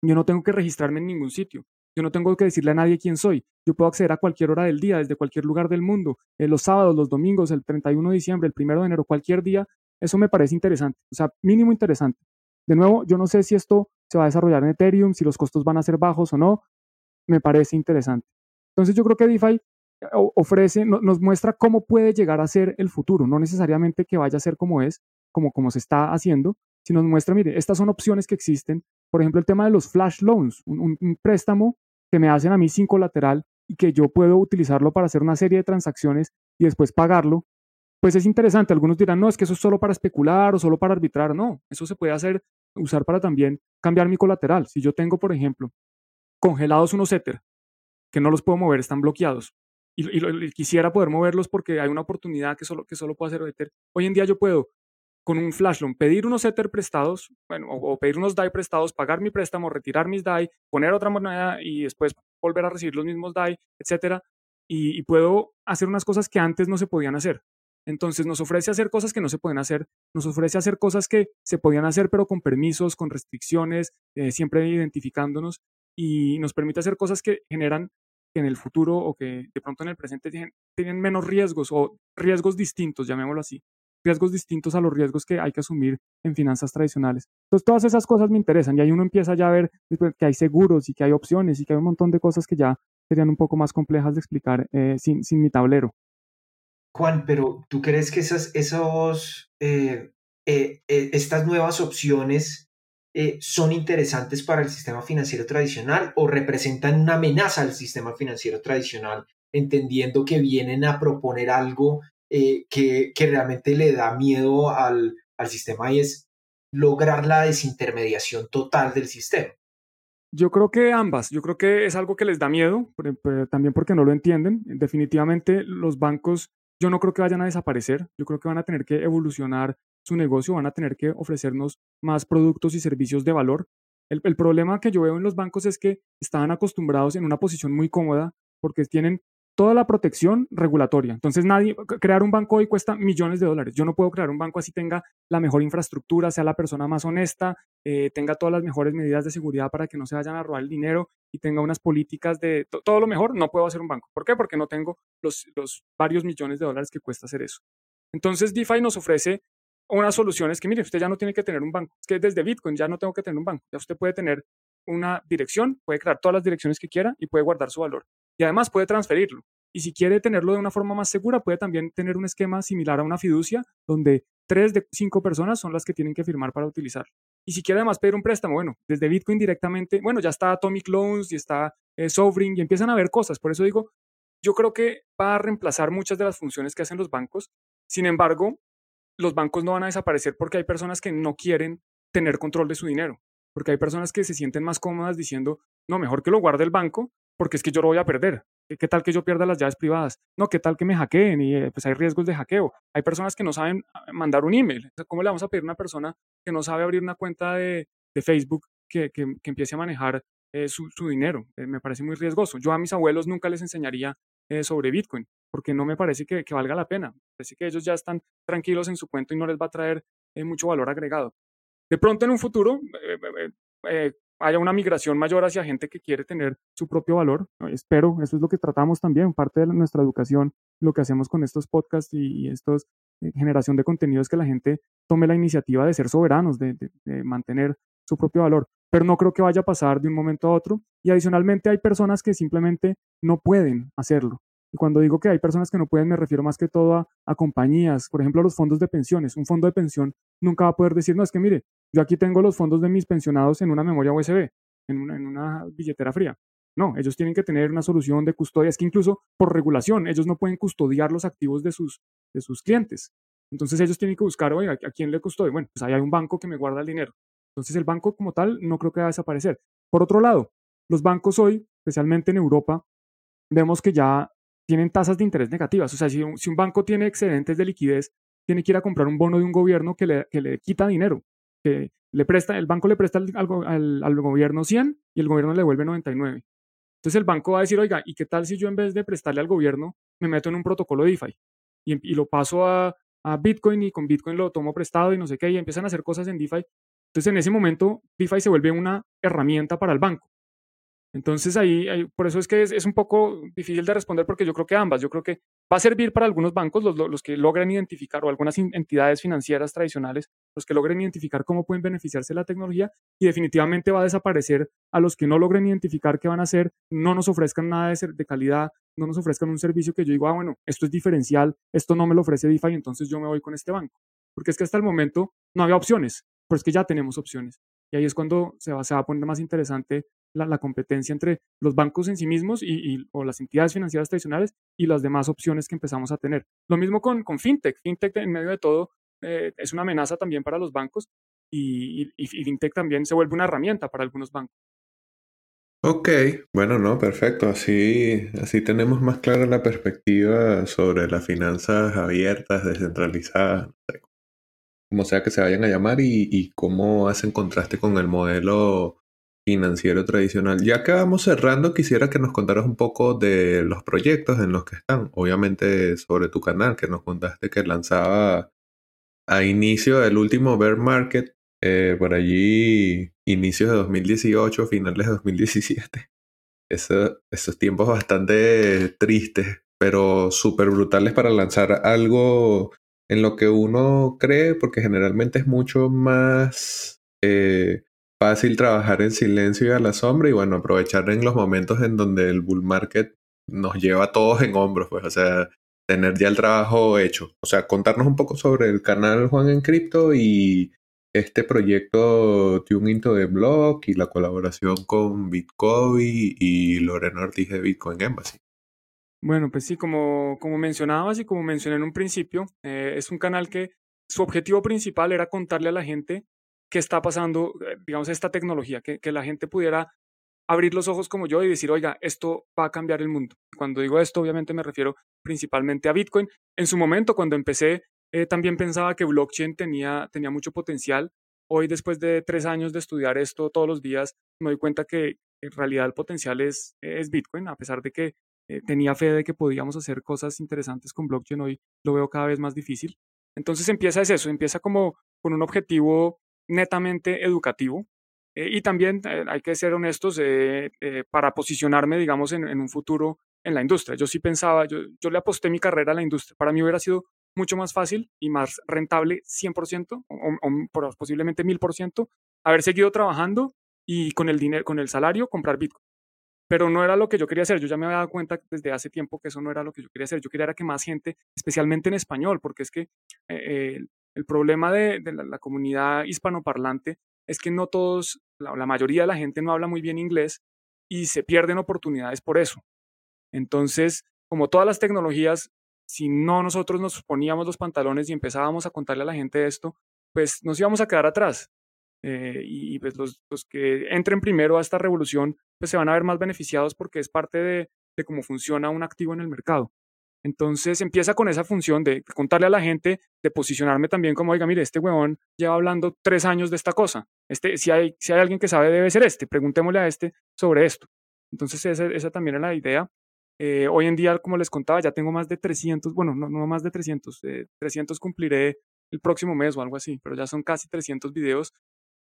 Yo no tengo que registrarme en ningún sitio. Yo no tengo que decirle a nadie quién soy. Yo puedo acceder a cualquier hora del día, desde cualquier lugar del mundo, eh, los sábados, los domingos, el 31 de diciembre, el 1 de enero, cualquier día. Eso me parece interesante. O sea, mínimo interesante. De nuevo, yo no sé si esto se va a desarrollar en Ethereum, si los costos van a ser bajos o no. Me parece interesante. Entonces yo creo que DeFi eh, ofrece, nos muestra cómo puede llegar a ser el futuro, no necesariamente que vaya a ser como es, como, como se está haciendo, si nos muestra, mire, estas son opciones que existen. Por ejemplo, el tema de los flash loans, un, préstamo que me hacen a mí sin colateral y que yo puedo utilizarlo para hacer una serie de transacciones y después pagarlo, pues es interesante. Algunos dirán, no, es que eso es solo para especular o solo para arbitrar. No, eso se puede hacer, usar para también cambiar mi colateral. Si yo tengo, por ejemplo, congelados unos Ether, que no los puedo mover, están bloqueados, y, quisiera poder moverlos porque hay una oportunidad que solo, que solo puedo hacer Ether. Hoy en día yo puedo con un flash loan, pedir unos Ether prestados, bueno, o, pedir unos DAI prestados, pagar mi préstamo, retirar mis DAI, poner otra moneda y después volver a recibir los mismos DAI, etcétera, y, puedo hacer unas cosas que antes no se podían hacer. Entonces nos ofrece hacer cosas que no se pueden hacer, nos ofrece hacer cosas que se podían hacer pero con permisos, con restricciones, eh, siempre identificándonos y nos permite hacer cosas que generan en el futuro o que de pronto en el presente tienen menos riesgos o riesgos distintos, llamémoslo así. Riesgos distintos a los riesgos que hay que asumir en finanzas tradicionales. Entonces, todas esas cosas me interesan y ahí uno empieza ya a ver pues, que hay seguros y que hay opciones y que hay un montón de cosas que ya serían un poco más complejas de explicar eh, sin, sin, mi tablero. Juan, pero ¿tú crees que esas, esos, eh, eh, estas nuevas opciones son interesantes para el sistema financiero tradicional o representan una amenaza al sistema financiero tradicional, entendiendo que vienen a proponer algo que, que, realmente le da miedo al, al sistema y es lograr la desintermediación total del sistema? Yo creo que ambas. Yo creo que es algo que les da miedo, pero también porque no lo entienden. Definitivamente los bancos, yo no creo que vayan a desaparecer. Yo creo que van a tener que evolucionar su negocio, van a tener que ofrecernos más productos y servicios de valor. El, el problema que yo veo en los bancos es que estaban acostumbrados en una posición muy cómoda porque tienen toda la protección regulatoria. Entonces, nadie, crear un banco hoy cuesta millones de dólares. Yo no puedo crear un banco así tenga la mejor infraestructura, sea la persona más honesta, eh, tenga todas las mejores medidas de seguridad para que no se vayan a robar el dinero y tenga unas políticas de todo lo mejor. No puedo hacer un banco. ¿Por qué? Porque no tengo los, los varios millones de dólares que cuesta hacer eso. Entonces, DeFi nos ofrece unas soluciones que, mire, usted ya no tiene que tener un banco. Es que desde Bitcoin ya no tengo que tener un banco. Ya usted puede tener una dirección, puede crear todas las direcciones que quiera y puede guardar su valor y además puede transferirlo. Y si quiere tenerlo de una forma más segura, puede también tener un esquema similar a una fiducia, donde tres de cinco personas son las que tienen que firmar para utilizar. Y si quiere además pedir un préstamo, bueno, desde Bitcoin directamente, bueno, ya está Atomic Loans y está eh, Sovereign y empiezan a ver cosas. Por eso digo, yo creo que va a reemplazar muchas de las funciones que hacen los bancos. Sin embargo, los bancos no van a desaparecer porque hay personas que no quieren tener control de su dinero, porque hay personas que se sienten más cómodas diciendo, no, mejor que lo guarde el banco porque es que yo lo voy a perder. ¿Qué tal que yo pierda las llaves privadas? No, ¿qué tal que me hackeen? Y eh, pues hay riesgos de hackeo. Hay personas que no saben ah, mandar un email. ¿Cómo le vamos a pedir a una persona que no sabe abrir una cuenta de, Facebook que, que, empiece a manejar eh, su, dinero? Eh, me parece muy riesgoso. Yo a mis abuelos nunca les enseñaría sobre Bitcoin porque no me parece que, que, valga la pena. Parece que ellos ya están tranquilos en su cuento y no les va a traer mucho valor agregado. De pronto en un futuro, haya una migración mayor hacia gente que quiere tener su propio valor. Espero, eso es lo que tratamos también, parte de nuestra educación, lo que hacemos con estos podcasts y, estos eh, generación de contenido es que la gente tome la iniciativa de ser soberanos, de, mantener su propio valor. Pero no creo que vaya a pasar de un momento a otro. Y adicionalmente hay personas que simplemente no pueden hacerlo. Y cuando digo que hay personas que no pueden, me refiero más que todo a, a, compañías, por ejemplo, a los fondos de pensiones. Un fondo de pensión nunca va a poder decir, no, es que mire, yo aquí tengo los fondos de mis pensionados en una memoria USB, en una, en una billetera fría. No, ellos tienen que tener una solución de custodia. Es que incluso por regulación, ellos no pueden custodiar los activos de sus, de sus clientes. Entonces ellos tienen que buscar, oiga, ¿a quién le custodia? Bueno, pues ahí hay un banco que me guarda el dinero. Entonces el banco como tal no creo que va a desaparecer. Por otro lado, los bancos hoy, especialmente en Europa, vemos que ya tienen tasas de interés negativas. O sea, si un, si un banco tiene excedentes de liquidez, tiene que ir a comprar un bono de un gobierno que le, que le quita dinero le presta, el banco le presta al, al, gobierno 100 y el gobierno le devuelve 99. Entonces el banco va a decir, oiga, ¿y qué tal si yo en vez de prestarle al gobierno me meto en un protocolo DeFi y, y lo paso a, a, Bitcoin y con Bitcoin lo tomo prestado y no sé qué y empiezan a hacer cosas en DeFi? Entonces en ese momento DeFi se vuelve una herramienta para el banco. Entonces ahí, por eso es que es, un poco difícil de responder porque yo creo que ambas, yo creo que va a servir para algunos bancos, los, los que logren identificar, o algunas entidades financieras tradicionales, los que logren identificar cómo pueden beneficiarse de la tecnología y definitivamente va a desaparecer a los que no logren identificar qué van a hacer, no nos ofrezcan nada de, de calidad, no nos ofrezcan un servicio que yo digo, ah, bueno, esto es diferencial, esto no me lo ofrece DeFi, entonces yo me voy con este banco. Porque es que hasta el momento no había opciones, pero es que ya tenemos opciones. Y ahí es cuando se va, se va a poner más interesante la, competencia entre los bancos en sí mismos y, o las entidades financieras tradicionales y las demás opciones que empezamos a tener. Lo mismo con, con FinTech. FinTech en medio de todo eh, es una amenaza también para los bancos y, FinTech también se vuelve una herramienta para algunos bancos. Ok, bueno, no, perfecto. Así, así tenemos más clara la perspectiva sobre las finanzas abiertas, descentralizadas, como sea que se vayan a llamar, y, y cómo hacen contraste con el modelo financiero tradicional. Ya que vamos cerrando, quisiera que nos contaras un poco de los proyectos en los que están. Obviamente sobre tu canal, que nos contaste que lanzaba a inicio del último bear market, eh, por allí, inicios de 2018, finales de 2017. esos tiempos bastante tristes, pero súper brutales para lanzar algo en lo que uno cree, porque generalmente es mucho más eh, fácil trabajar en silencio y a la sombra y bueno, aprovechar en los momentos en donde el bull market nos lleva a todos en hombros, pues, o sea, tener ya el trabajo hecho. O sea, contarnos un poco sobre el canal Juan en Cripto y este proyecto Tune Into the Block y la colaboración con Bitcoin y Lorena Ortiz de Bitcoin Embassy. Bueno, pues sí, como, como mencionabas y como mencioné en un principio, eh, es un canal que su objetivo principal era contarle a la gente qué está pasando, eh, digamos, esta tecnología, que, que la gente pudiera abrir los ojos como yo y decir, oiga, esto va a cambiar el mundo. Cuando digo esto, obviamente me refiero principalmente a Bitcoin. En su momento, cuando empecé, eh, también pensaba que blockchain tenía, tenía mucho potencial. Hoy, después de tres años de estudiar esto todos los días, me doy cuenta que en realidad el potencial es, es Bitcoin, a pesar de que eh, tenía fe de que podíamos hacer cosas interesantes con blockchain, hoy lo veo cada vez más difícil. Entonces empieza es eso, empieza como con un objetivo netamente educativo, eh, y también eh, hay que ser honestos eh, para posicionarme, digamos, en, un futuro en la industria. Yo sí pensaba, yo, yo le aposté mi carrera a la industria. Para mí hubiera sido mucho más fácil y más rentable 100% o, o, posiblemente 1000% haber seguido trabajando y con el dinero, con el salario comprar Bitcoin. Pero no era lo que yo quería hacer. Yo ya me había dado cuenta desde hace tiempo que eso no era lo que yo quería hacer. Yo quería era que más gente, especialmente en español, porque es que el problema de, de la, la, comunidad hispanoparlante es que no todos, la, mayoría de la gente no habla muy bien inglés y se pierden oportunidades por eso. Entonces, como todas las tecnologías, si no nosotros nos poníamos los pantalones y empezábamos a contarle a la gente esto, pues nos íbamos a quedar atrás. Eh, y pues los, que entren primero a esta revolución, pues se van a ver más beneficiados porque es parte de cómo funciona un activo en el mercado. Entonces empieza con esa función de contarle a la gente, de posicionarme también como, oiga, mire, este huevón lleva hablando tres años de esta cosa. Este, si, hay, si hay alguien que sabe, debe ser este. Preguntémosle a este sobre esto. Entonces esa, esa también era la idea. Eh, hoy en día, como les contaba, ya tengo más de 300, bueno, no, no más de 300, 300 eh, cumpliré el próximo mes o algo así, pero ya son casi 300 videos.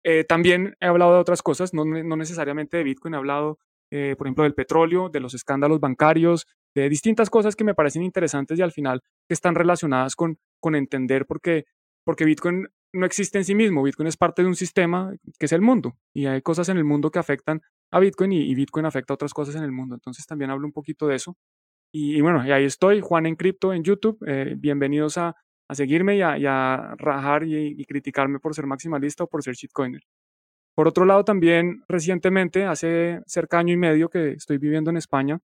Eh, también he hablado de otras cosas, no, no necesariamente de Bitcoin, he hablado eh, por ejemplo, del petróleo, de los escándalos bancarios, de distintas cosas que me parecen interesantes y al final que están relacionadas con, con entender por qué, porque Bitcoin no existe en sí mismo, Bitcoin es parte de un sistema que es el mundo y hay cosas en el mundo que afectan a Bitcoin y, Bitcoin afecta a otras cosas en el mundo. Entonces también hablo un poquito de eso. Y, bueno, y ahí estoy, Juan en Cripto en YouTube. Eh, bienvenidos a, a, seguirme y a, rajar y, y, criticarme por ser maximalista o por ser shitcoiner. Por otro lado, también recientemente, hace cerca año y medio que estoy viviendo en España,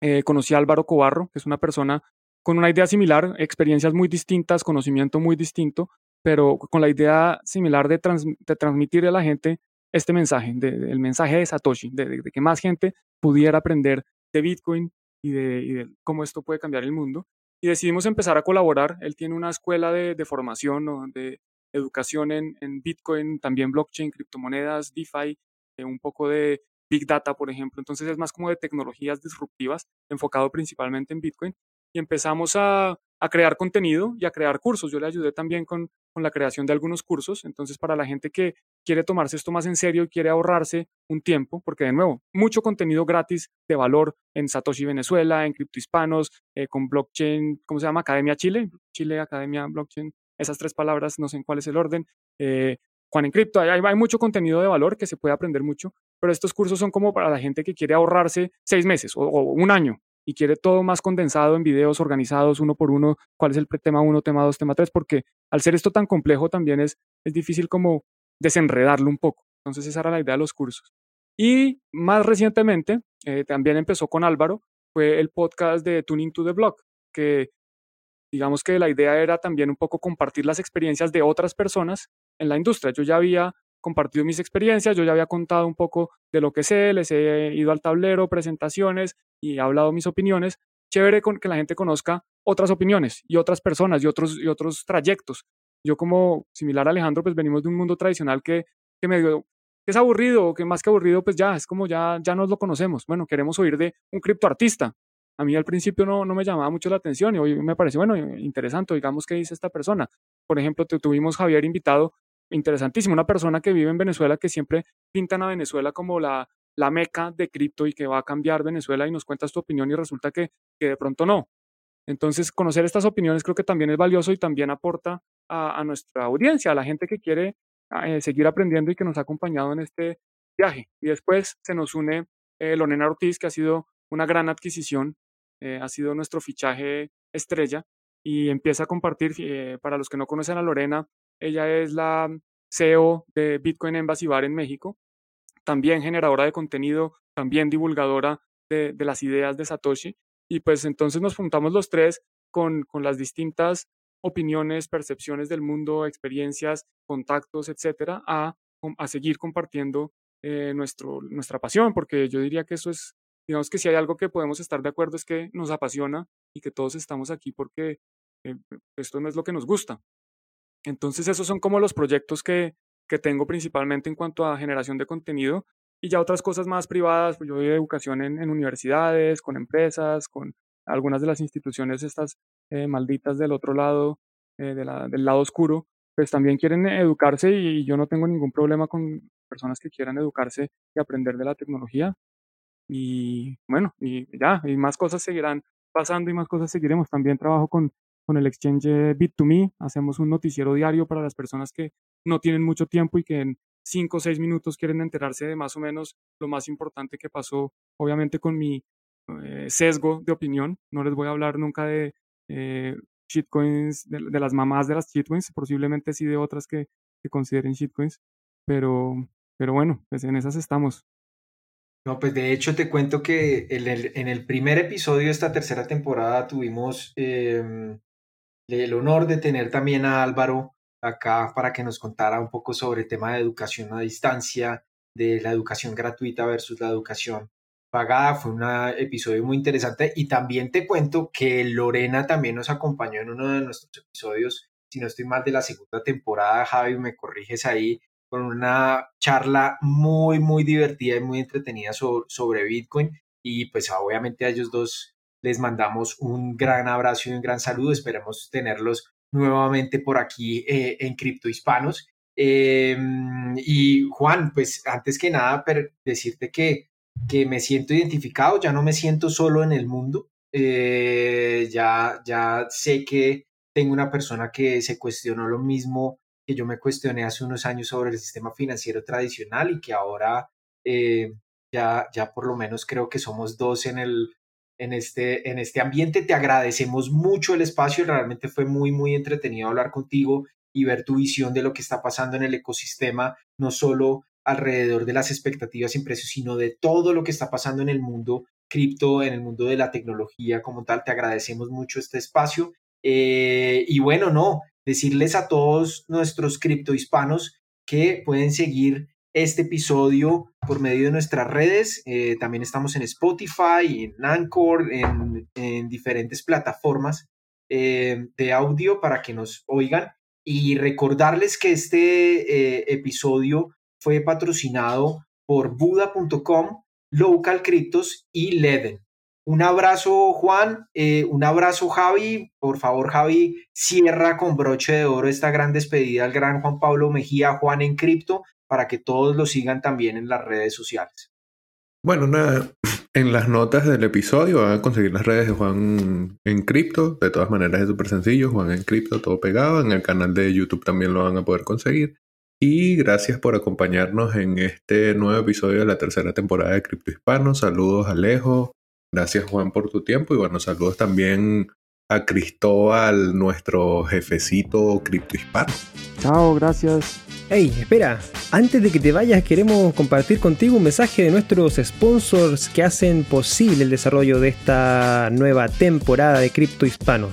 eh, conocí a Álvaro Cobarro, que es una persona con una idea similar, experiencias muy distintas, conocimiento muy distinto, pero con la idea similar de, transmitir a la gente este mensaje, el mensaje de Satoshi, de, que más gente pudiera aprender de Bitcoin y de, cómo esto puede cambiar el mundo. Y decidimos empezar a colaborar. Él tiene una escuela de, formación, de, educación en, Bitcoin, también blockchain, criptomonedas, DeFi, eh, un poco de Big Data, por ejemplo. Entonces es más como de tecnologías disruptivas, enfocado principalmente en Bitcoin. Y empezamos a, crear contenido y a crear cursos. Yo le ayudé también con, con la creación de algunos cursos. Entonces, para la gente que quiere tomarse esto más en serio y quiere ahorrarse un tiempo, porque de nuevo, mucho contenido gratis de valor en Satoshi Venezuela, en Cripto Hispanos, eh, con blockchain, ¿cómo se llama? Academia Chile, Chile Academia Blockchain esas tres palabras, no sé en cuál es el orden. Eh, Juan en Cripto, hay, hay, mucho contenido de valor que se puede aprender mucho, pero estos cursos son como para la gente que quiere ahorrarse seis meses o, un año y quiere todo más condensado en videos organizados uno por uno, cuál es el tema uno, tema dos, tema tres, porque al ser esto tan complejo también es, es difícil como desenredarlo un poco. Entonces esa era la idea de los cursos. Y más recientemente, eh, también empezó con Álvaro, fue el podcast de Tuning to the Block, que digamos que la idea era también un poco compartir las experiencias de otras personas en la industria. Yo ya había compartido mis experiencias, yo ya había contado un poco de lo que sé, les he ido al tablero, presentaciones y he hablado mis opiniones. Chévere con que la gente conozca otras opiniones y otras personas y otros, y otros trayectos. Yo como similar a Alejandro, pues venimos de un mundo tradicional que, que medio que es aburrido, que más que aburrido, pues ya es como ya, ya nos lo conocemos. Bueno, queremos oír de un criptoartista, a mí al principio no, no me llamaba mucho la atención y hoy me parece, bueno, interesante, digamos qué dice esta persona. Por ejemplo, tuvimos Javier invitado, interesantísimo, una persona que vive en Venezuela que siempre pintan a Venezuela como la, la meca de cripto y que va a cambiar Venezuela y nos cuentas tu opinión y resulta que, que de pronto no. Entonces, conocer estas opiniones creo que también es valioso y también aporta a, nuestra audiencia, a la gente que quiere eh, seguir aprendiendo y que nos ha acompañado en este viaje. Y después se nos une eh, Lorena Ortiz, que ha sido una gran adquisición, eh, ha sido nuestro fichaje estrella y empieza a compartir, eh, para los que no conocen a Lorena, ella es la CEO de Bitcoin Embassy Bar en México, también generadora de contenido, también divulgadora de, las ideas de Satoshi. Y pues entonces nos juntamos los tres con, con las distintas opiniones, percepciones del mundo, experiencias, contactos, etcétera, a, a seguir compartiendo eh, nuestro, nuestra pasión, porque yo diría que eso es, digamos que si hay algo que podemos estar de acuerdo es que nos apasiona y que todos estamos aquí porque eh, esto no es lo que nos gusta. Entonces esos son como los proyectos que, que tengo principalmente en cuanto a generación de contenido y ya otras cosas más privadas, pues yo doy educación en, universidades, con empresas, con algunas de las instituciones estas eh, malditas del otro lado, eh, del lado oscuro, pues también quieren educarse y yo no tengo ningún problema con personas que quieran educarse y aprender de la tecnología. Y bueno, y ya, y más cosas seguirán pasando y más cosas seguiremos. También trabajo con, con el exchange Bit2Me, hacemos un noticiero diario para las personas que no tienen mucho tiempo y que en cinco o seis minutos quieren enterarse de más o menos lo más importante que pasó, obviamente con mi eh, sesgo de opinión. No les voy a hablar nunca de eh, shitcoins, de, las mamás de las shitcoins, posiblemente sí de otras que, que consideren shitcoins, pero, pero bueno, pues en esas estamos. No, pues de hecho te cuento que en el, primer episodio de esta tercera temporada tuvimos em, el honor de tener también a Álvaro acá para que nos contara un poco sobre el tema de educación a distancia, de la educación gratuita versus la educación pagada. Fue un episodio muy interesante y también te cuento que Lorena también nos acompañó en uno de nuestros episodios, si no estoy mal, de la segunda temporada. Javi, me corriges ahí, con una charla muy, muy divertida y muy entretenida sobre, Bitcoin. Y pues obviamente a ellos dos les mandamos un gran abrazo y un gran saludo. Esperemos tenerlos nuevamente por aquí eh, en Cripto Hispanos. Em, y Juan, pues antes que nada, decirte que, que me siento identificado, ya no me siento solo en el mundo. Eh, ya, ya sé que tengo una persona que se cuestionó lo mismo que yo me cuestioné hace unos años sobre el sistema financiero tradicional y que ahora eh, ya, ya por lo menos creo que somos dos en, el, en, este, en este ambiente. Te agradecemos mucho el espacio, realmente fue muy, muy entretenido hablar contigo y ver tu visión de lo que está pasando en el ecosistema, no solo alrededor de las expectativas y precios, sino de todo lo que está pasando en el mundo cripto, en el mundo de la tecnología como tal. Te agradecemos mucho este espacio. Eh, y bueno, no, decirles a todos nuestros criptohispanos que pueden seguir este episodio por medio de nuestras redes. Eh, también estamos en Spotify, en Anchor, en, diferentes plataformas eh, de audio para que nos oigan. Y recordarles que este eh, episodio fue patrocinado por Buda.com, Local Cryptos y Leden. Un abrazo, Juan. Un abrazo, Javi. Por favor, Javi, cierra con broche de oro esta gran despedida al gran Juan Pablo Mejía, Juan en Cripto, para que todos lo sigan también en las redes sociales. Bueno, nada, [sniffs] en las notas del episodio van a conseguir las redes de Juan en Cripto. De todas maneras es súper sencillo, Juan en Cripto, todo pegado. En el canal de YouTube también lo van a poder conseguir. Y gracias por acompañarnos en este nuevo episodio de la tercera temporada de Cripto Hispano. Saludos Alejo, Gracias Juan por tu tiempo y bueno, saludos también a Cristóbal, nuestro jefecito criptohispano. Chao, gracias. Hey, espera, antes de que te vayas queremos compartir contigo un mensaje de nuestros sponsors que hacen posible el desarrollo de esta nueva temporada de Cripto Hispanos.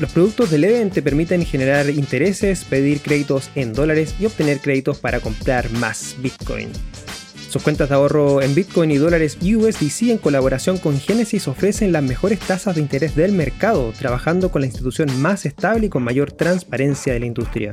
Los productos de Leven te permiten generar intereses, pedir créditos en dólares y obtener créditos para comprar más Bitcoin. Sus cuentas de ahorro en Bitcoin y dólares USDC en colaboración con Genesis ofrecen las mejores tasas de interés del mercado, trabajando con la institución más estable y con mayor transparencia de la industria.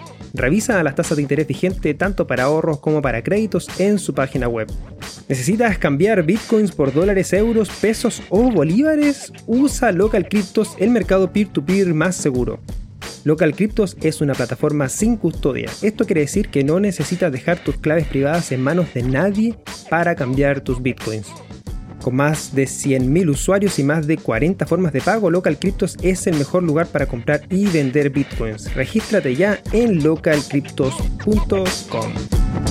Revisa las tasas de interés vigente tanto para ahorros como para créditos en su página web. ¿Necesitas cambiar bitcoins por dólares, euros, pesos o bolívares? Usa Local Cryptos, el mercado peer-to-peer más seguro. Local Cryptos es una plataforma sin custodia. Esto quiere decir que no necesitas dejar tus claves privadas en manos de nadie para cambiar tus bitcoins. Con más de 100.000 usuarios y más de 40 formas de pago, Local Cryptos es el mejor lugar para comprar y vender bitcoins. Regístrate ya en localcryptos.com.